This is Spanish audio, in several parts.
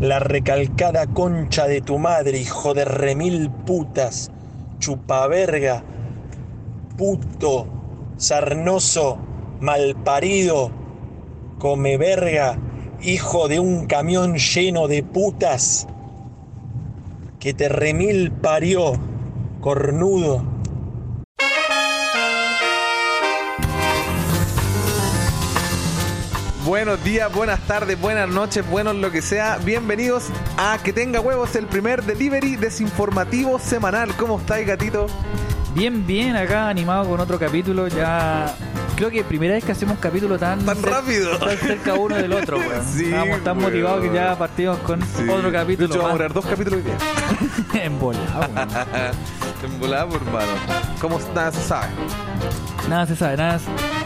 la recalcada concha de tu madre, hijo de remil putas, chupaverga, puto, sarnoso, malparido, come verga, hijo de un camión lleno de putas, que te remil parió, cornudo. Buenos días, buenas tardes, buenas noches, buenos lo que sea. Bienvenidos a Que Tenga Huevos, el primer delivery desinformativo semanal. ¿Cómo estáis, gatito? Bien, bien, acá animado con otro capítulo. Ya creo que primera vez que hacemos un capítulo tan, Tan rápido. tan cerca uno del otro, weón. Sí, Estábamos tan weón. motivados que ya partimos con Sí. otro De capítulo hecho, vamos a grabar dos capítulos hoy día. en weón. en volada, hermano. ¿Cómo nada se sabe? Nada se sabe, nada,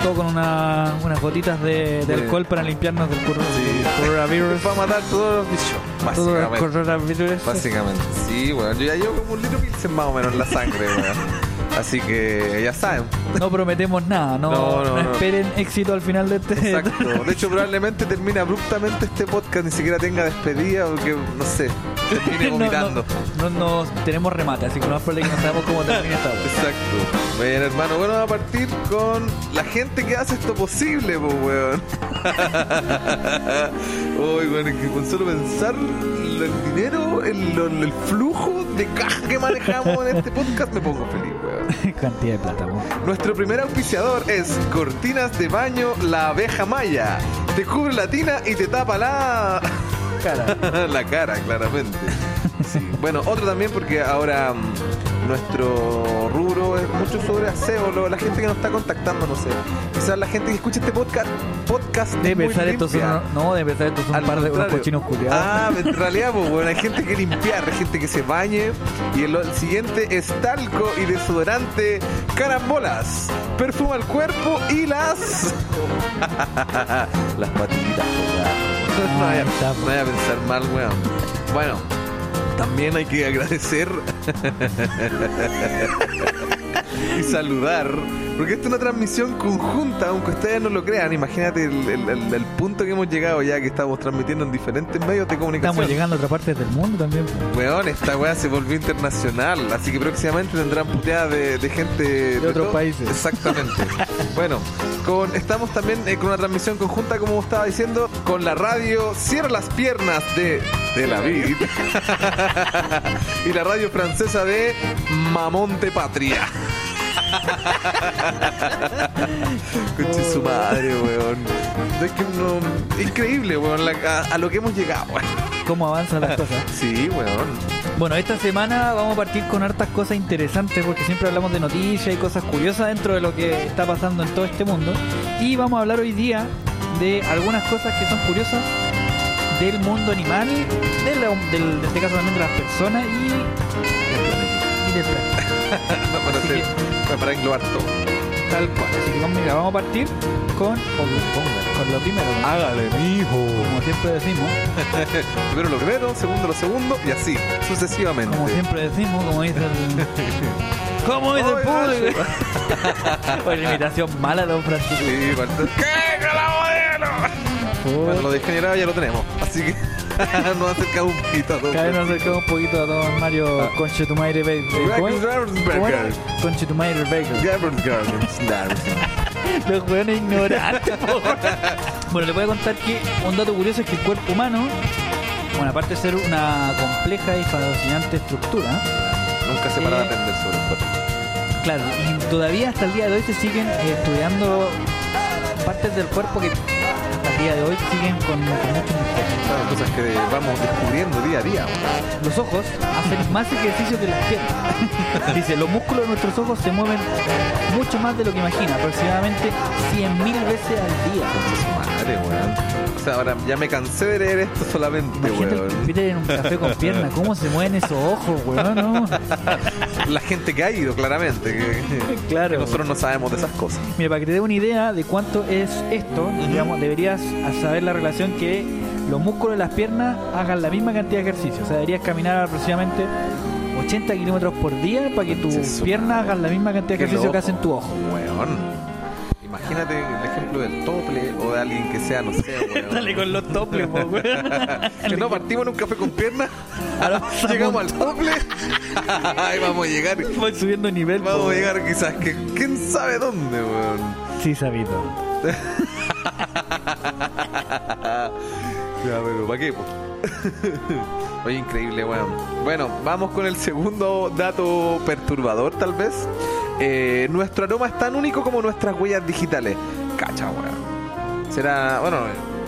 todo con una, unas gotitas de, alcohol para limpiarnos del cor- Sí. coronavirus. Para matar todos los bichos, Todo el básicamente. coronavirus. Básicamente, sí, bueno, yo ya llevo como un litro pilsen más o menos en la sangre, weón. Así que ya saben. No prometemos nada, no, No, no, no no. esperen éxito al final de este. Exacto. De hecho, probablemente termine abruptamente este podcast, ni siquiera tenga despedida, porque no sé, termine vomitando. No, no, no tenemos remate, así que no es por que no sabemos cómo termina esta. Exacto. Bueno, hermano, bueno, vamos a partir con la gente que hace esto posible, pues, weón. Uy, weón, es que con solo pensar el dinero, el, el flujo de caja que manejamos en este podcast, me pongo feliz, weón. Cantidad de plata, weón. Nuestro primer auspiciador es Cortinas de Baño La Abeja Maya. Te cubre la tina y te tapa la... Cara. la cara, claramente. Sí. Bueno, otro también porque ahora mm, nuestro rubro es mucho sobre aseo, lo- la gente que nos está contactando, no sé. Quizás la gente que escucha este podcast, podcast De empezar estos son, no, de empezar estos son un par de unos cochinos culiados. Ah, en realidad, pues, bueno, hay gente que limpiar, hay gente que se bañe. Y el, el siguiente es talco y desodorante carambolas. Perfuma el cuerpo y las. las patitas. No vaya, no vaya a pensar mal, weón. Bueno, también hay que agradecer y saludar. Porque esta es una transmisión conjunta, aunque ustedes no lo crean. Imagínate el, el- el- el punto que hemos llegado ya que estamos transmitiendo en diferentes medios de comunicación. Estamos llegando a otras partes del mundo también. Weón, esta weá se volvió internacional, así que próximamente tendrán puteadas de, de gente de, otros todo- países. Exactamente. bueno, con, estamos también eh, con una transmisión conjunta, como estaba diciendo, con la radio Cierra las piernas de, de la Vid y la radio francesa de Mamonte Patria. Conche su madre, weón. Es que no- increíble, weón, la- a, a lo que hemos llegado, weón. ¿Cómo avanzan las cosas? Sí, weón. Bueno, esta semana vamos a partir con hartas cosas interesantes porque siempre hablamos de noticias y cosas curiosas dentro de lo que está pasando en todo este mundo. Y vamos a hablar hoy día de algunas cosas que son curiosas del mundo animal, de la- del, en este caso también de las personas y, y del para, para englobar todo. Tal cual. Así que vamos, mira, vamos a partir con, con lo primero. Hágale, mijo. Como siempre decimos, Primero lo primero, segundo lo segundo y así, sucesivamente. como siempre decimos, como dice el. Como dice el público. Oye, imitación mala, don Francisco. Sí, falta- ¡Qué la modelo! Bueno, lo degenerado ya lo tenemos, así que nos acercamos un poquito a todo. Cada vez nos acercamos un poquito a don Mario Ah. Conchetumaire Baker. ¿Cómo? ¿Cómo? Conchetumaire Baker. Gabriel Gardens. Los hueones ignorantes. po. bueno, les voy a contar que un dato curioso es que el cuerpo humano, bueno, aparte de ser una compleja y fascinante estructura, Nunca se para de Eh, aprender sobre el cuerpo. claro, y todavía hasta el día de hoy se siguen eh, estudiando partes del cuerpo que el día de hoy siguen con, con mucho misterio. Claro, cosas que vamos descubriendo día a día. Los ojos hacen más ejercicio que las piernas. Dice, los músculos de nuestros ojos se mueven mucho más de lo que imagina, aproximadamente 100.000 veces al día. Madre, weón. Sea, ahora ya me cansé de leer esto solamente, Imagínate weón. el Peter en un café con piernas, cómo se mueven esos ojos, weón, ¿no? La gente que ha ido, claramente. Que, Claro. que nosotros no sabemos de esas cosas. Mira, para que te dé una idea de cuánto es esto, digamos, deberías saber la relación que los músculos de las piernas hagan la misma cantidad de ejercicio. O sea, deberías caminar aproximadamente 80 kilómetros por día para que tus piernas hagan la misma cantidad de ejercicio que hacen tu ojo. Weón. Imagínate el ejemplo del tople o de alguien que sea, no sé, weón. Dale con los toples, po, weón. que no partimos en un café con piernas, llegamos al tople, ahí vamos a llegar. Voy subiendo nivel. po, Vamos a llegar quizás que quién sabe dónde, weón. Sí, sabido. Ya, pero ¿para qué? po? Oye, increíble, weón. Bueno, vamos con el segundo dato perturbador, tal vez. Eh, nuestro aroma es tan único como nuestras huellas digitales. Cacha, weón. Será, bueno,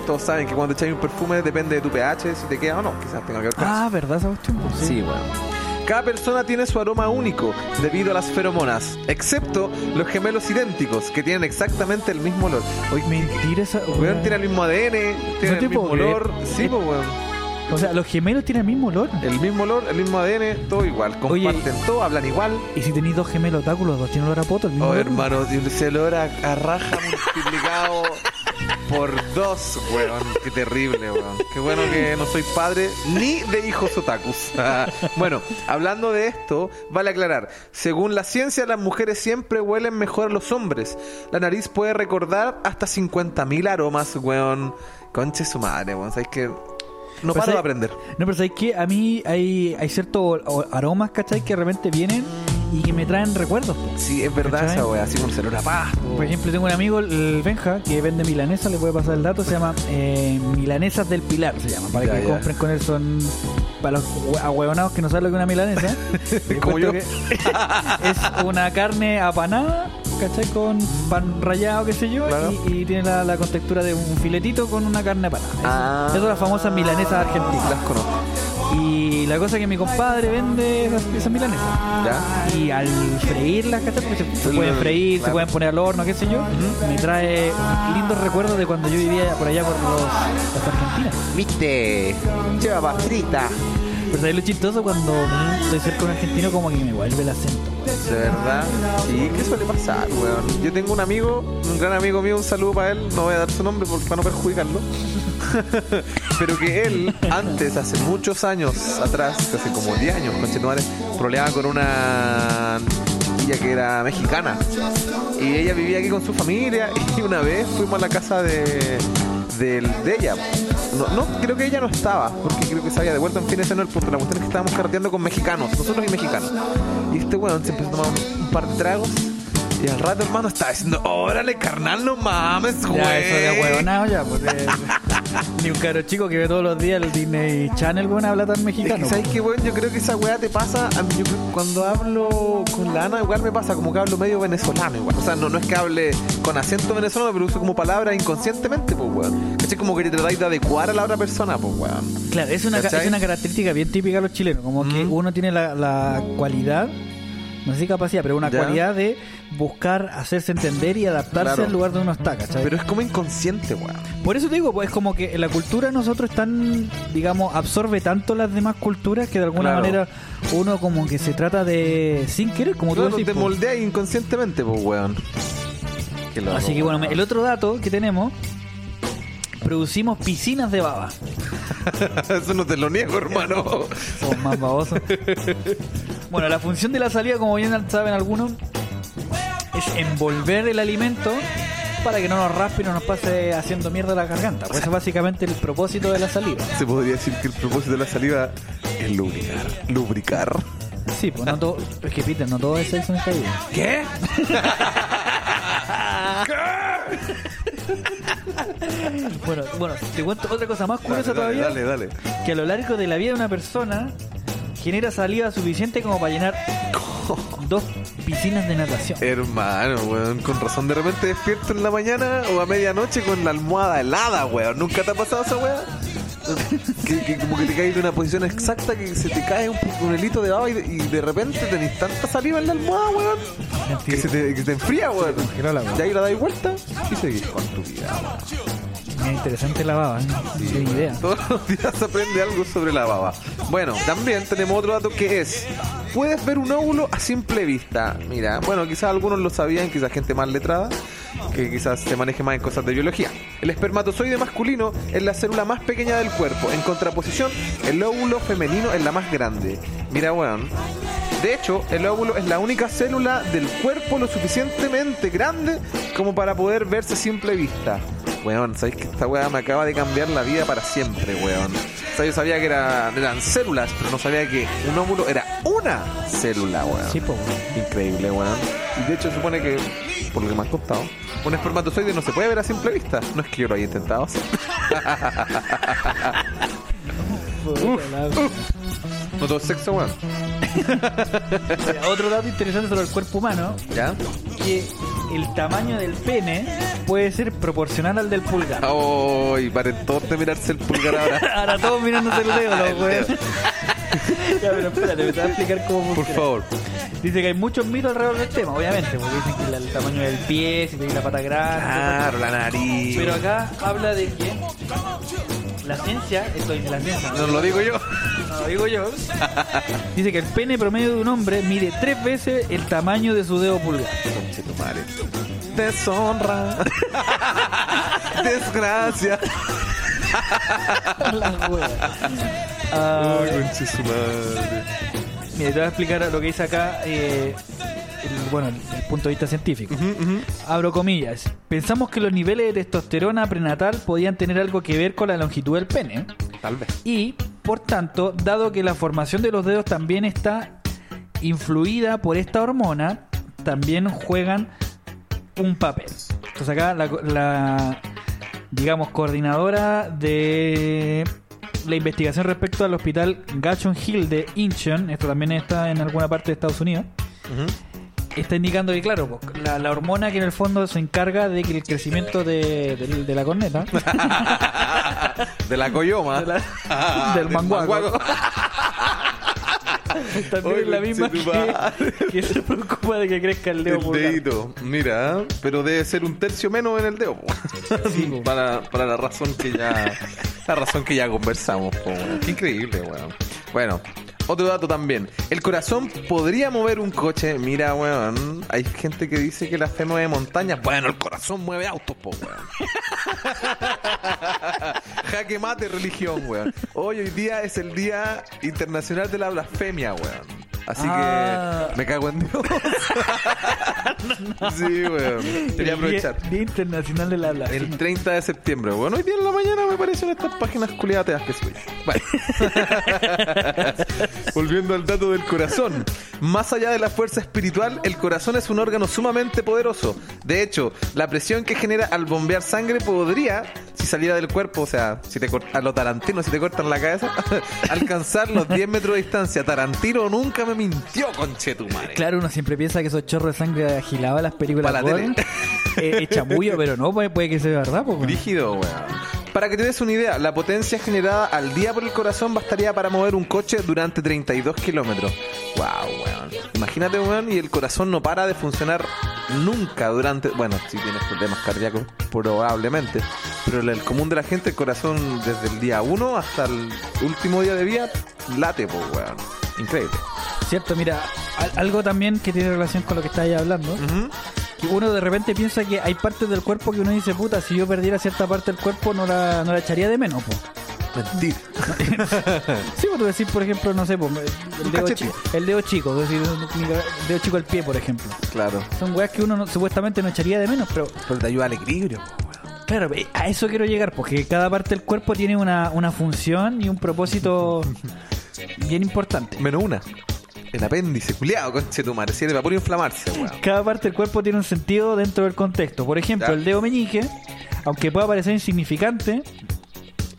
todos saben que cuando echáis un perfume depende de tu pH, si te queda o no. Quizás tenga que ver con Ah, ¿verdad cuestión? po? Sí, weón. Cada persona tiene su aroma único debido a las feromonas, excepto los gemelos idénticos que tienen exactamente el mismo olor. Oye, Mentira esa. weón tiene el mismo ADN, tiene No te el mismo puedo creer. olor. Sí, pues, weón. O sea, los gemelos tienen el mismo olor. El mismo olor, el mismo ADN, todo igual. Oye, Comparten todo, hablan igual. Y si tenéis dos gemelos otáculos, los dos tienen olor a poto, el mismo Oh, olor. hermano, ese olor a, a raja multiplicado por dos, weón. Qué terrible, weón. Qué bueno que no soy padre ni de hijos otakus. bueno, hablando de esto, vale aclarar. Según la ciencia, las mujeres siempre huelen mejor a los hombres. La nariz puede recordar hasta 50.000 aromas, weón. Conche su madre, weón. Sabes que no paro de aprender. No, pero ¿sabes qué? A mí hay, hay ciertos aromas, ¿cachai? Que de repente vienen y que me traen recuerdos. po. Sí, es verdad ¿Cachai? esa weá. Así a pasto. Por ejemplo, tengo un amigo, el Benja, que vende milanesas, le voy a pasar el dato, se llama eh, Milanesas del Pilar, se llama, para Ya, que ya. compren con él, son para los hue- ahueonados que no saben lo que es una milanesa. Como yo. que es una carne apanada, ¿cachai? Con pan rallado, qué sé yo, Claro. y, y tiene la, la contextura de un filetito con una carne apanada. Ah. Eso, es las famosas milanesas argentinas. Las conozco. Y la cosa es que mi compadre vende esas, esas milanesas. ¿Ya? Y al freírlas, ¿cachai? Porque se, pueden freír, se pueden poner al horno, qué sé yo. Me trae lindos recuerdos de cuando yo vivía por allá por los, las Argentinas. ¿Viste? Lleva frita. Pero ¿sabes lo chistoso? Cuando estoy cerca de un argentino, como que me vuelve el acento. De verdad. Sí, ¿qué suele pasar, weón? Yo tengo un amigo, un gran amigo mío, un saludo para él, no voy a dar su nombre por- para no perjudicarlo. Pero que él, antes, hace muchos años atrás, hace como 10 años, conchetumare, problemaba con una niña que era mexicana. Y ella vivía aquí con su familia y una vez fuimos a la casa de, de ella. No, no, creo que ella no estaba, porque creo que se había devuelto en fin ese no el punto. La cuestión es que estábamos carreteando con mexicanos, nosotros y mexicanos. Y este weón se empezó a tomar un par de tragos. Y al rato, hermano, estaba diciendo, órale, carnal, no mames, güey. Ya, eso de huevonado ya, porque ni un caro chico que ve todos los días el Disney Channel, weón, habla tan Es mexicano. que, ¿sabes qué, weón? Yo creo que esa weá te pasa. A mí, yo creo que cuando hablo con la Ana, igual me pasa como que hablo medio venezolano, igual. O sea, no, no es que hable con acento venezolano, pero uso como palabras inconscientemente, pues, weón. Es como que te tratáis de adecuar a la otra persona, pues, weón. Claro, es una, ¿Cachai? es una característica bien típica de los chilenos, como que Mm. uno tiene la, la cualidad, no sé si capacidad, pero una Ya. cualidad de buscar hacerse entender y adaptarse Claro. al lugar donde uno está, ¿cachai? Pero es como inconsciente, weón. Por eso te digo, pues es como que la cultura de nosotros tan, digamos, absorbe tanto las demás culturas que de alguna Claro. manera uno como que se trata de, sin querer, como tú Claro, decís, te pues. moldeas inconscientemente, pues, weón. Loco, Así que bueno, el otro dato que tenemos, producimos piscinas de baba. Eso no te lo niego, hermano. Somos más babosos. bueno, la función de la salida, como bien saben algunos, es envolver el alimento para que no nos raspe y no nos pase haciendo mierda la garganta. Pues eso es básicamente el propósito de la saliva. Se podría decir que el propósito de la saliva es lubricar. Lubricar. Sí, pues no todo. Es que Peter, no todo es sexo en esta vida. ¿Qué? Bueno, bueno, te cuento otra cosa más curiosa Dale, todavía. dale, dale. Que a lo largo de la vida de una persona genera saliva suficiente como para llenar dos piscinas de natación. Hermano, weón, con razón de repente despierto en la mañana o a medianoche con la almohada helada, weón. ¿Nunca te ha pasado esa weón? Que, que como que te caes de una posición exacta que se te cae un, un de baba y de, y de repente tenés tanta saliva en la almohada, weón. Que se te, que se te enfría, weón. weá. Y ahí la dais vuelta y seguís con tu vida, weón. Es interesante la baba, ¿eh? Idea. Todos los días aprende algo sobre la baba. Bueno, también tenemos otro dato que es, puedes ver un óvulo a simple vista. Mira, bueno, quizás algunos lo sabían, quizás gente más letrada, que quizás se maneje más en cosas de biología. El espermatozoide masculino es la célula más pequeña del cuerpo. En contraposición, el óvulo femenino es la más grande. Mira, weón. De hecho, el óvulo es la única célula del cuerpo lo suficientemente grande como para poder verse a simple vista. Weón, ¿sabéis que esta weá me acaba de cambiar la vida para siempre, weón? O sea, yo sabía que era- eran células, pero no sabía que un óvulo era una célula, weón. Sí, pues. Increíble, weón. Y de hecho supone que, por lo que me has contado, un espermatozoide no se puede ver a simple vista. No es que yo lo haya intentado hacer. No todo es sexo, weón. Mira, Otro dato interesante sobre el cuerpo humano, ¿Ya? que el tamaño del pene puede ser proporcional al del pulgar. Oh, y paren todos de mirarse el pulgar ahora. Ahora todos mirándose el dedo, los weones. Ya, pero espérate, me te voy a explicar cómo Por funciona. favor. Dice que hay muchos mitos alrededor del tema, obviamente, porque dicen que el tamaño del pie, si tiene la pata grande. Claro, la nariz. Pero acá habla de que la ciencia, esto dice la ciencia, No lo digo yo. no lo digo yo, dice que el pene promedio de un hombre mide tres veces el tamaño de su dedo pulgar. Deshonra. Desgracia. La wea. Ah, Ay, madre. mira, te voy a explicar lo que dice acá, eh, el, bueno, el punto de vista científico. Abro comillas. Pensamos que los niveles de testosterona prenatal podían tener algo que ver con la longitud del pene. Tal vez. Y, por tanto, dado que la formación de los dedos también está influida por esta hormona, también juegan un papel. Entonces acá la, la, digamos, coordinadora de la investigación respecto al hospital Gachon Hill de Incheon, esto también está en alguna parte de Estados Unidos, está indicando que, claro, po, la, la hormona que en el fondo se encarga de que el crecimiento de, de la corneta De la coyoma. De la- del manguaco. También es la misma que, que se preocupa de que crezca el dedo El dedito, mira, pero debe ser un tercio menos en el dedo. Sí, para, para la razón que ya la razón que ya conversamos, po. Qué increíble, weón. Bueno, otro dato también. El corazón podría mover un coche. Mira, weón. Hay gente que dice que la fe mueve montañas. Bueno, el corazón mueve autos, po, weón. Jaque mate religión, weón. Hoy, hoy día es el Día Internacional de la Blasfemia, weón. Así Ah. que me cago en Dios. sí, weón. Quería Día, aprovechar. Día Internacional de la Blasfemia. El 30 de septiembre. Bueno, hoy día en la mañana me aparecen estas páginas culiateas que soy. Bueno. Volviendo al dato del corazón. Más allá de la fuerza espiritual, el corazón es un órgano sumamente poderoso. De hecho, la presión que genera al bombear sangre podría, si saliera del cuerpo, o sea, si te a lo Tarantino, si te cortan la cabeza, alcanzar los 10 metros de distancia. Tarantino nunca me mintió, conchetumare. Claro, uno siempre piensa que esos chorros de sangre agilaban las películas Para la porno. tele. Eh, es chamullo, pero no, puede, puede que sea verdad. po, weón. Brígido, weón. Para que te des una idea, la potencia generada al día por el corazón bastaría para mover un coche durante 32 kilómetros. Wow, weón. Imagínate, weón, y el corazón no para de funcionar nunca durante. Bueno, si tienes problemas cardíacos, probablemente. Pero el común de la gente, el corazón desde el día 1 hasta el último día de vida, late, pues, weón. Increíble. Cierto, mira, al- algo también que tiene relación con lo que estáis hablando. Ujú. Que uno de repente piensa que hay partes del cuerpo que uno dice, puta, si yo perdiera cierta parte del cuerpo no la, no la echaría de menos, po. Mentira. Sí, pues tú decís, por ejemplo, no sé, po, el, dedo chico, el dedo chico, decir, el dedo chico del pie, por ejemplo. Claro. Son weas que uno no- supuestamente no echaría de menos, pero Pero te ayuda al equilibrio, po, weón. claro, eh, a eso quiero llegar, porque cada parte del cuerpo tiene una, una función y un propósito bien importante. Menos una. El apéndice, culiado, conche tu madre. Sirve para puro inflamarse, weón. Cada parte del cuerpo tiene un sentido dentro del contexto. Por ejemplo, Ya. el dedo meñique, aunque pueda parecer insignificante,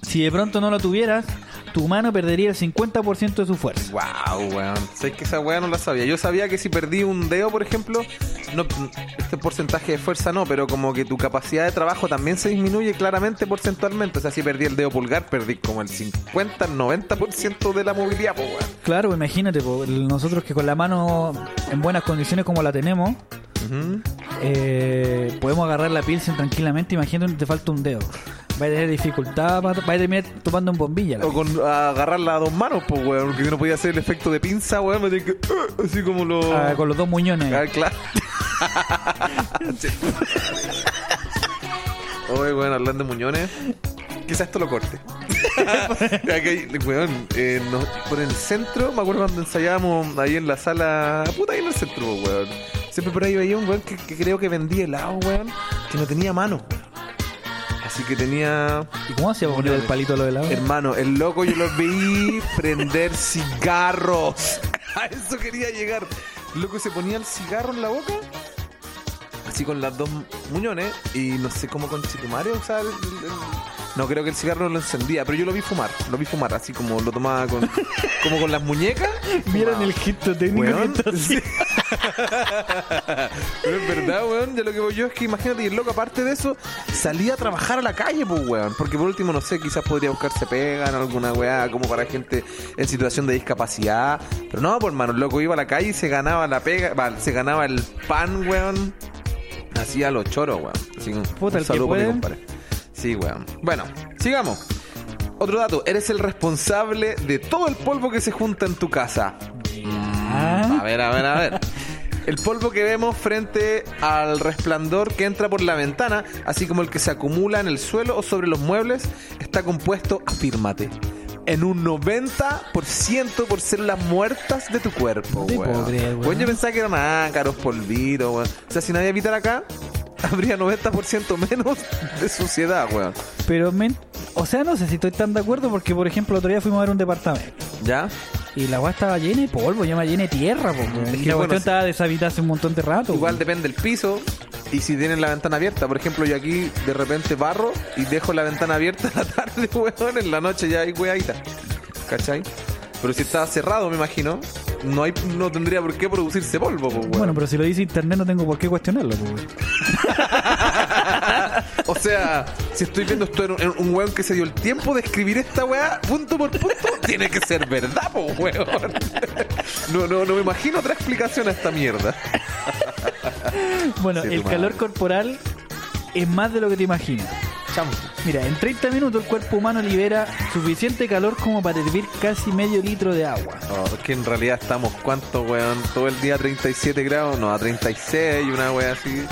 si de pronto no lo tuvieras, tu mano perdería el 50% de su fuerza. Wow, weón. Sé que esa weá no la sabía. Yo sabía que si perdí un dedo, por ejemplo, no, este porcentaje de fuerza no, pero como que tu capacidad de trabajo también se disminuye claramente porcentualmente. O sea, si perdí el dedo pulgar, perdí como el 50, 90% de la movilidad, pues, weón. Claro, imagínate, po, nosotros que con la mano en buenas condiciones como la tenemos, eh, podemos agarrar la piel tranquilamente. Imagínate te falta un dedo. Va a tener dificultad, va a terminar tomando en bombilla. la O con a agarrarla a dos manos, pues, weón. Porque no podía hacer el efecto de pinza, weón, me tenía que. uh, así como lo. Ah, con los dos muñones. Ah, claro. Oye, weón, hablando de muñones, quizás esto lo corte. Ya que, weón, eh, nos- por el centro, me acuerdo cuando ensayábamos ahí en la sala, puta, ahí en el centro, weón. Siempre por ahí veía un weón que, que creo que vendía helado, weón, que no tenía mano. Así que tenía. ¿Y cómo hacía poner el palito a lo de lado? Hermano, el loco yo lo vi prender cigarros. A eso quería llegar. El loco se ponía el cigarro en la boca. Así con las dos muñones. Y no sé cómo con Chitumario, o sea, el- el- el- no creo que el cigarro lo encendía, pero yo lo vi fumar. Lo vi fumar, así como lo tomaba con, como con las muñecas. Vieron el gesto técnico Weón, que está haciendo. Pero es verdad, weón. Ya lo que voy yo es que imagínate, y el loco, aparte de eso, salía a trabajar a la calle, pues, weón. Porque por último, no sé, quizás podría buscarse pega en alguna weá, como para gente en situación de discapacidad. Pero no, pues, hermano, el loco iba a la calle y se ganaba la pega, va, se ganaba el pan, weón. Hacía los choros, weón. Así Puta, un el que saludo para mi compadre. Sí, weón. Bueno, sigamos. Otro dato, eres el responsable de todo el polvo que se junta en tu casa. A ver, a ver, a ver. El polvo que vemos frente al resplandor que entra por la ventana, así como el que se acumula en el suelo o sobre los muebles, está compuesto, afírmate, en un 90% por células muertas de tu cuerpo, No weón. creer, weón. Weón, yo pensaba que eran ácaros, polvitos, weón. O sea, si nadie habitara acá, habría 90% menos de suciedad, weón. pero men- o sea, no sé si estoy tan de acuerdo porque, por ejemplo, el otro día fuimos a ver un departamento ¿Ya? y la agua estaba llena de polvo, ya me llena de tierra, po, weón. Y que, la bueno, cuestión estaba deshabitada hace un montón de rato. Igual weón. depende del piso y si tienen la ventana abierta. Por ejemplo, yo aquí de repente barro y dejo la ventana abierta en la tarde, weón. En la noche ya hay weadita. ¿Cachai? Pero si está cerrado, me imagino, no hay no tendría por qué producirse polvo, pues, weón. Bueno, pero si lo dice internet no tengo por qué cuestionarlo, weón. O sea, si estoy viendo esto en un, en un weón que se dio el tiempo de escribir esta weá, punto por punto, tiene que ser verdad, po, weón. No, no, no me imagino otra explicación a esta mierda. Bueno, Sí, el tu calor corporal es más de lo que te imaginas. Mira, en 30 minutos el cuerpo humano libera suficiente calor como para hervir casi medio litro de agua. Oh, es que en realidad estamos, ¿cuánto, weón? Todo el día a 37 grados, no, a 36, una weá así.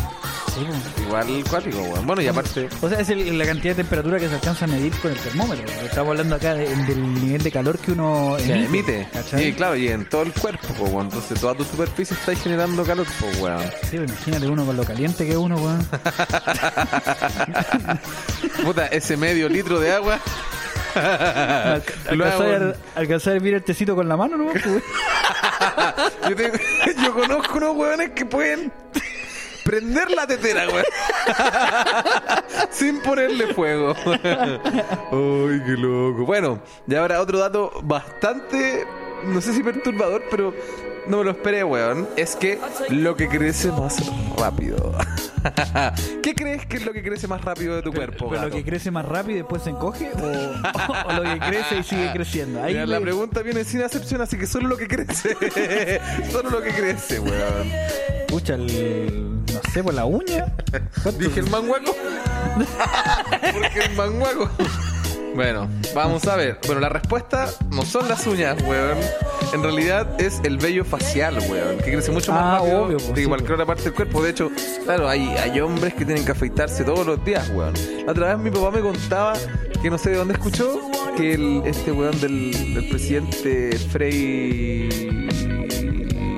Igual cuático, weón. Bueno, y aparte, O sea, es el- la cantidad de temperatura que se alcanza a medir con el termómetro. Estamos hablando acá de- del nivel de calor que uno se emite. ¿cachai? Y claro, y en todo el cuerpo, pues, weón. Entonces toda tu superficie está generando calor, pues, weón. Sí, imagínate uno con lo caliente que es uno, weón. Puta, ese medio litro de agua. Alca- Lo hago Alcanzar en- alcanzar a hervir el tecito con la mano, ¿no? Pues, weón. yo, tengo- yo conozco unos weones que pueden prender la tetera, weón. Sin ponerle fuego. Ay, qué loco. Bueno, y ahora otro dato bastante, no sé si perturbador, pero no me lo esperé, weón. Es que lo que crece más rápido. ¿Qué crees que es lo que crece más rápido de tu cuerpo, Pero lo que crece más rápido y después se encoge o, o lo que crece y sigue creciendo. Ahí Mira, la pregunta viene sin acepción, así que solo lo que crece. solo lo que crece, weón. Pucha, el, no sé, por la uña. ¿Cuánto? Dije el manguaco. Porque el manguaco. Bueno, vamos a ver. Bueno, la respuesta no son las uñas, weón. En realidad es el vello facial, weón. Que crece mucho más Ah, rápido obvio, pues, de sí, cualquier pues. otra parte del cuerpo. De hecho, claro, hay, hay hombres que tienen que afeitarse todos los días, weón. La otra vez mi papá me contaba que no sé de dónde escuchó que el, este weón del, del presidente Frey.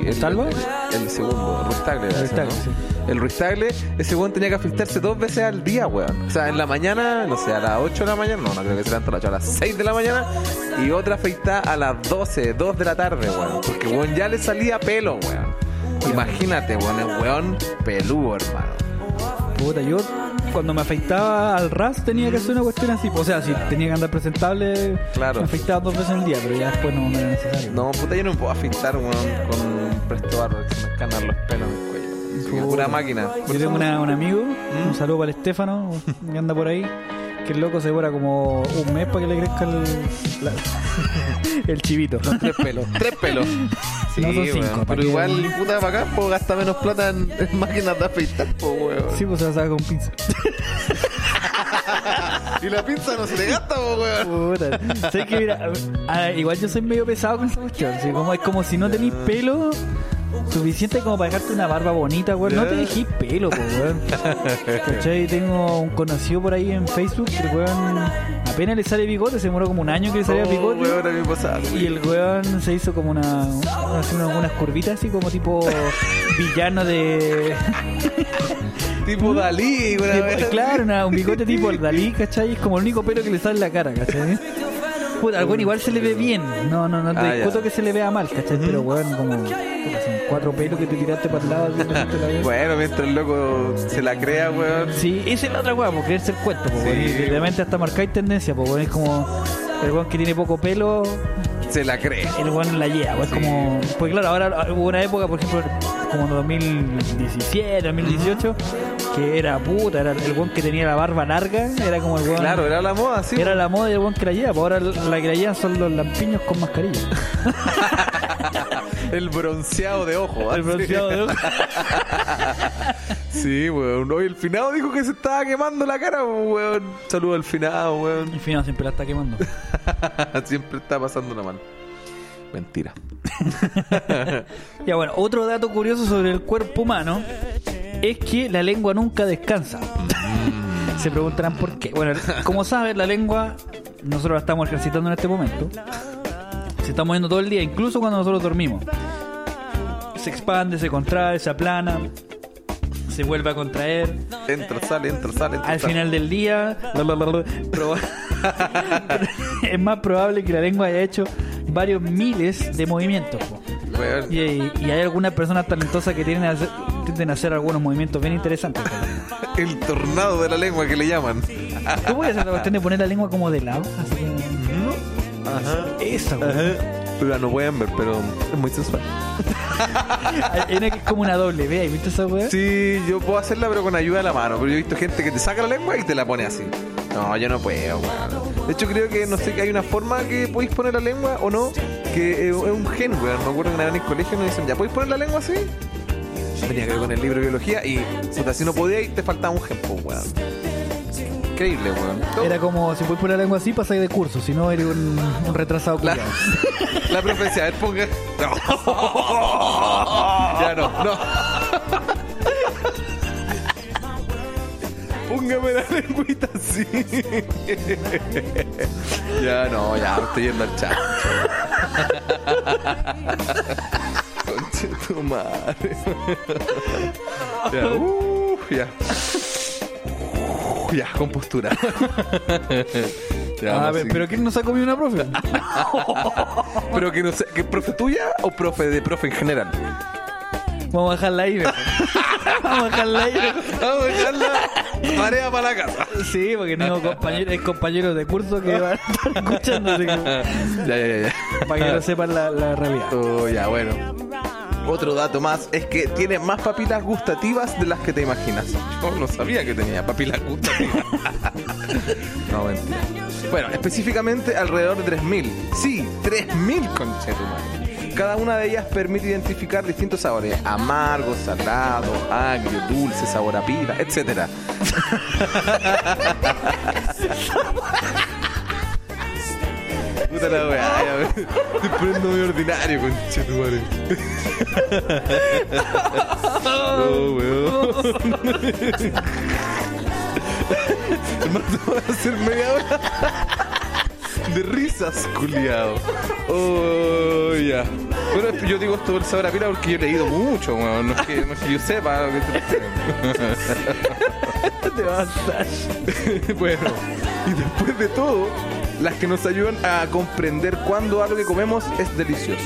el- ¿Salva? El, segundo, ¿no? sí. El Ruiz Tagle, ese weón tenía que afeitarse dos veces al día, weón. O sea, en la mañana, no sé, a las 8 de la mañana, no, no creo que se levanta a las 8, a las 6 de la mañana. Y otra afeitada a las 12, 2 de la tarde, weón. Porque, weón, ya le salía pelo, weón. Imagínate, weón, el weón peludo, hermano. Puta, yo cuando me afeitaba al ras tenía que hacer una cuestión así. O sea, si tenía que andar presentable, Claro. me afeitaba dos veces al día, pero ya después no, no era necesario. No, puta, yo no me puedo afeitar, weón, con presto barro, que se me escanan los pelos pura máquina. Yo tengo una- un amigo, ¿Mm? un saludo para el Estefano, que anda por ahí, que el loco se demora como un mes para que le crezca el, la- el chivito. Tres pelos. Tres pelos. Sí, No, son cinco, weón, ¿para Pero igual, puta, para acá, pues gasta menos plata en, en máquinas de afeitar, pues, weón. Sí, pues se la saca con pinza. Y la pinza no se le gasta, pues, weón. Puta. ¿Sabes que mira? igual yo soy medio pesado con esa cuestión. Como, es como si no tenéis pelo suficiente como para dejarte una barba bonita, weón. No te dejéis pelo, weón. ¿Cachai? Tengo un conocido por ahí en Facebook que el weón apenas le sale bigote, se demoró como un año que le salía Oh, bigote. weón. Y el weón se hizo como una. así una- unas curvitas así como tipo villano de. Tipo Dalí, vez. claro, una- un bigote tipo el Dalí, ¿cachai? Es como el único pelo que le sale en la cara, ¿cachai? Puta, al weón igual se le ve bien. No, no, no te Ah, discuto ya. que se le vea mal, ¿cachai? Pero weón, como. Cuatro pelos que te tiraste para el lado. Bueno, mientras el loco se la crea, weón. Sí, esa es la otra weá, por querer ser cuento, pues, Sí. weón. Y realmente hasta marcáis tendencia, pues, weón. Es como el weón que tiene poco pelo, Se la cree. el weón la lleva, weón. Es como. Pues claro, ahora hubo una época, por ejemplo, como en 2017, 2018, que era puta, era el weón que tenía la barba larga, era como el weón. Claro, era la moda, sí. Era la moda del weón que la lleva, pues ahora la que la llevan son los lampiños con mascarilla. El bronceado de ojo. El así. bronceado de ojo. Sí, weón. Hoy el finado dijo que se estaba quemando la cara, weón. Saludo al finado, weón. En fin, no, siempre la está quemando. Siempre está pasando la mano. Mentira. Ya bueno, otro dato curioso sobre el cuerpo humano es que la lengua nunca descansa. Se preguntarán por qué. Bueno, como saben, la lengua nosotros la estamos ejercitando en este momento. Se está moviendo todo el día, incluso cuando nosotros dormimos. Se expande, se contrae, se aplana, se vuelve a contraer. Entra, sale, entra, sale, entra, Al sale. final del día, es más probable que la lengua haya hecho varios miles de movimientos. Y, y hay algunas personas talentosas que tienden a hacer, tienden a hacer algunos movimientos bien interesantes. El tornado de la lengua que le llaman. ¿Tú puedes hacer la cuestión de poner la lengua como de lado? Así Ajá. Esa, güey. Pero no pueden ver, pero es muy sensual. Hay una que es como una doble ¿Has visto esa weá? Sí, yo puedo hacerla, pero con ayuda de la mano. Pero yo he visto gente que te saca la lengua y te la pone así. No, yo no puedo, weón. De hecho, creo que no sé que hay una forma que podéis poner la lengua o no, que es un gen, weón. Me acuerdo que una vez en el colegio nos dicen, ¿ya podéis poner la lengua así? Venía creo con el libro de biología y, puta, si no podíais, te faltaba un gen, pues, weón. Increíble, weón. Era como si puedes poner la lengua así, pasáis de curso. Si no, eres un, un retrasado La, la profecía, a ver, ponga. No. ya no, no. Póngame la lengüita así. ya no, ya me estoy yendo al chat. Conche tu madre. ya, uh, ya. Ya, con postura. Ya, Ah, así. pero ¿quién nos ha comido una profe? Pero que no sé, ¿que profe tuya o profe de profe en general? Vamos a dejarla mejor. Vamos a dejarla mejor. Vamos a dejarla tarea para la casa. Sí, porque tengo compañeros, hay compañeros de curso que van a estar escuchando, Ya, ya, ya. para que no sepan la, la realidad. Oh, ya, bueno. Otro dato más es que tiene más papilas gustativas de las que te imaginas. Yo no sabía que tenía papilas gustativas. no, mentira. Bueno, específicamente alrededor de 3.000. Sí, 3.000 conchetumares. Cada una de ellas permite identificar distintos sabores: amargo, salado, agrio, dulce, sabor a pila, etcétera. Puta la weá. Estoy poniendo muy ordinario, conchetumare. Oh, weón. Hermano, voy a hacer media hora de risas, culiado. Oh, ya. Bueno, yo digo esto del sabor a pila porque yo he leído mucho, weón. No es que, no es que yo sepa lo que te Te vas a bueno, y después de todo, las que nos ayudan a comprender cuándo algo que comemos es delicioso.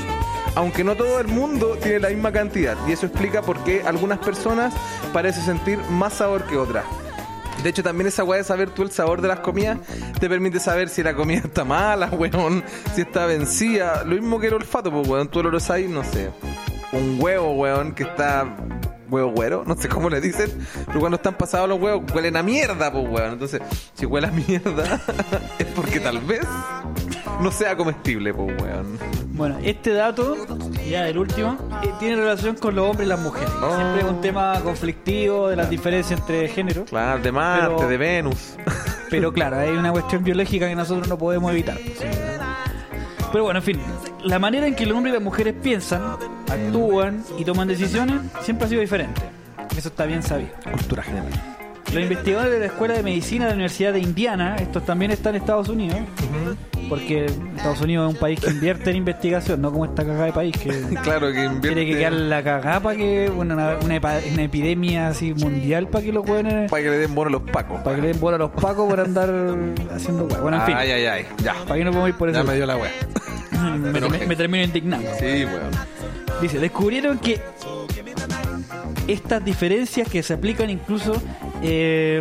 Aunque no todo el mundo tiene la misma cantidad, y eso explica por qué algunas personas parecen sentir más sabor que otras. De hecho, también esa weá de saber tú el sabor de las comidas te permite saber si la comida está mala, weón, si está vencida. Lo mismo que el olfato, pues, weón. Tú lo sabes, no sé. Un huevo, weón, que está huevo güero, no sé cómo le dicen, pero cuando están pasados los huevos huelen a mierda, pues weón. Entonces, si huele a mierda, es porque tal vez no sea comestible, pues weón. Bueno, este dato, ya el último, eh, tiene relación con los hombres y las mujeres. Oh. Siempre es un tema conflictivo de las diferencias entre géneros. Claro, de Marte, Pero- de Venus. Pero claro, hay una cuestión biológica que nosotros no podemos evitar. pues. Pero bueno, en fin, la manera en que los hombres y las mujeres piensan, actúan y toman decisiones siempre ha sido diferente. Eso está bien sabido. Cultura general. Los investigadores de la Escuela de Medicina de la Universidad de Indiana, estos también están en Estados Unidos, porque Estados Unidos es un país que invierte en investigación, no como esta cagada de país que Claro que invierte. quiere que quede la cagada para que bueno, una, una epa- una epidemia así mundial para que lo pueden Para que le den bono a los pacos. para que le den bola a los pacos por andar haciendo weá. Bueno, en fin, Ay, ay, ay. Ya. para que no podemos ir por Ya eso. me dio la wea. Me, me- me termino indignando. Sí. Dice, descubrieron que estas diferencias que se aplican incluso eh,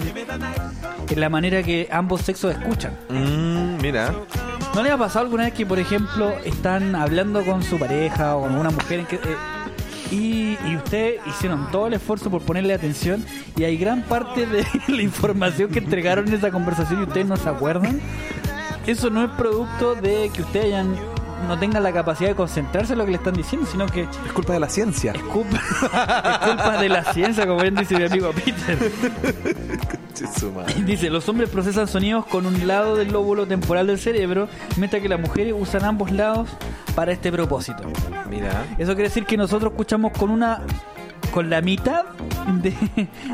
en la manera que ambos sexos escuchan. Mm, mira. ¿No les ha pasado alguna vez que, por ejemplo, están hablando con su pareja o con una mujer en que, eh, y, y ustedes hicieron todo el esfuerzo por ponerle atención y hay gran parte de la información que entregaron en esa conversación y ustedes no se acuerdan? Eso no es producto de que ustedes hayan, no tengan la capacidad de concentrarse en lo que le están diciendo, sino que Es culpa de la ciencia. es culpa, es culpa de la ciencia, como bien dice mi amigo Peter. Dice, los hombres procesan sonidos con un lado del lóbulo temporal del cerebro, mientras que las mujeres usan ambos lados para este propósito. Mira. Eso quiere decir que nosotros escuchamos con una con la mitad de,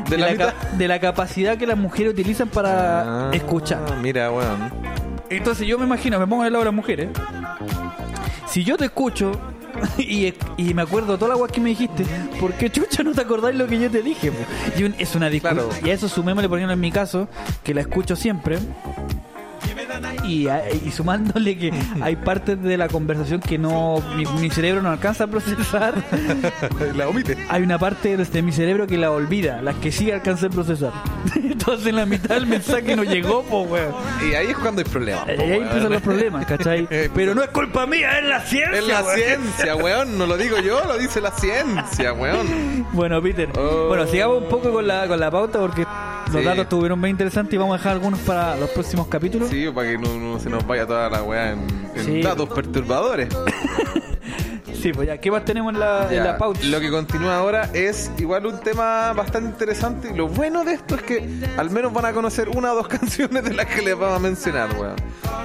de la la, mitad? ca- de la capacidad que las mujeres utilizan para Ah, escuchar. Mira, weón. Entonces yo me imagino, me pongo en el lado de las mujeres. Si yo te escucho y, y me acuerdo toda la guay que me dijiste, ¿por qué chucha no te acordáis lo que yo te dije? po? Y un- es una discusión. Claro. Y a eso sumémosle, por ejemplo, en mi caso, que la escucho siempre. Y, y sumándole que hay partes de la conversación que no mi, mi cerebro no alcanza a procesar, la omite. hay una parte de mi cerebro que la olvida, las que sí alcanza a procesar. Entonces en la mitad del mensaje no llegó, pues weón. Y ahí es cuando hay problemas. po, Y ahí empiezan los problemas, ¿cachai? Pero no es culpa mía, es la ciencia. Es la weón. ciencia, weón. No lo digo yo, lo dice la ciencia, weón. Bueno, Peter. Oh. Bueno, sigamos un poco con la, con la pauta porque los Sí. datos estuvieron muy interesantes y vamos a dejar algunos para los próximos capítulos. Sí, para que no, no se nos vaya toda la weá en, en Sí. datos perturbadores. Sí, pues ya, ¿qué más tenemos en la, en Ya, la pauta? Lo que continúa ahora es igual un tema bastante interesante. Y lo bueno de esto es que al menos van a conocer una o dos canciones de las que les vamos a mencionar, weón.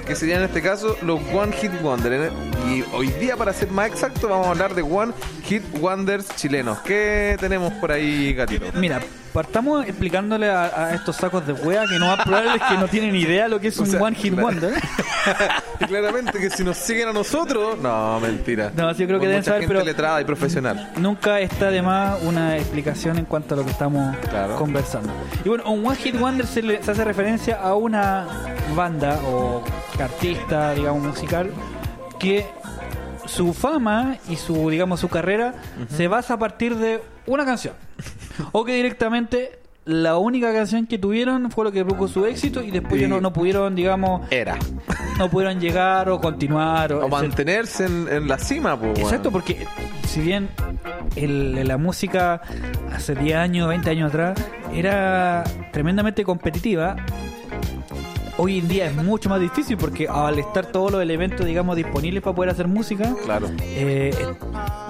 Que serían en este caso los One Hit Wonder. Y hoy día, para ser más exacto, vamos a hablar de One Hit Wonders chilenos. ¿Qué tenemos por ahí, gatito? Mira, partamos explicándole a, a estos sacos de wea que no más probable es que no tienen idea lo que es O un sea, One Hit. Wonder. y claramente que si nos siguen a nosotros, no, mentira. No, sí, yo creo que deben mucha saber, gente pero- letrada y profesional. Nunca está de más una explicación en cuanto a lo que estamos Claro. conversando. Y bueno, un One Hit Wonder se, le- se hace referencia a una banda o artista, digamos, musical que su fama y su, digamos, su carrera se basa a partir de una canción. o que directamente la única canción que tuvieron fue lo que produjo su éxito y después ya no, no pudieron, digamos, Era. no pudieron llegar o continuar o, mantenerse en, en la cima, pues. Exacto, porque si bien el- la música hace 10 años, 20 años atrás era tremendamente competitiva, hoy en día es mucho más difícil porque al estar todos los elementos, digamos, disponibles para poder hacer música, Claro. eh,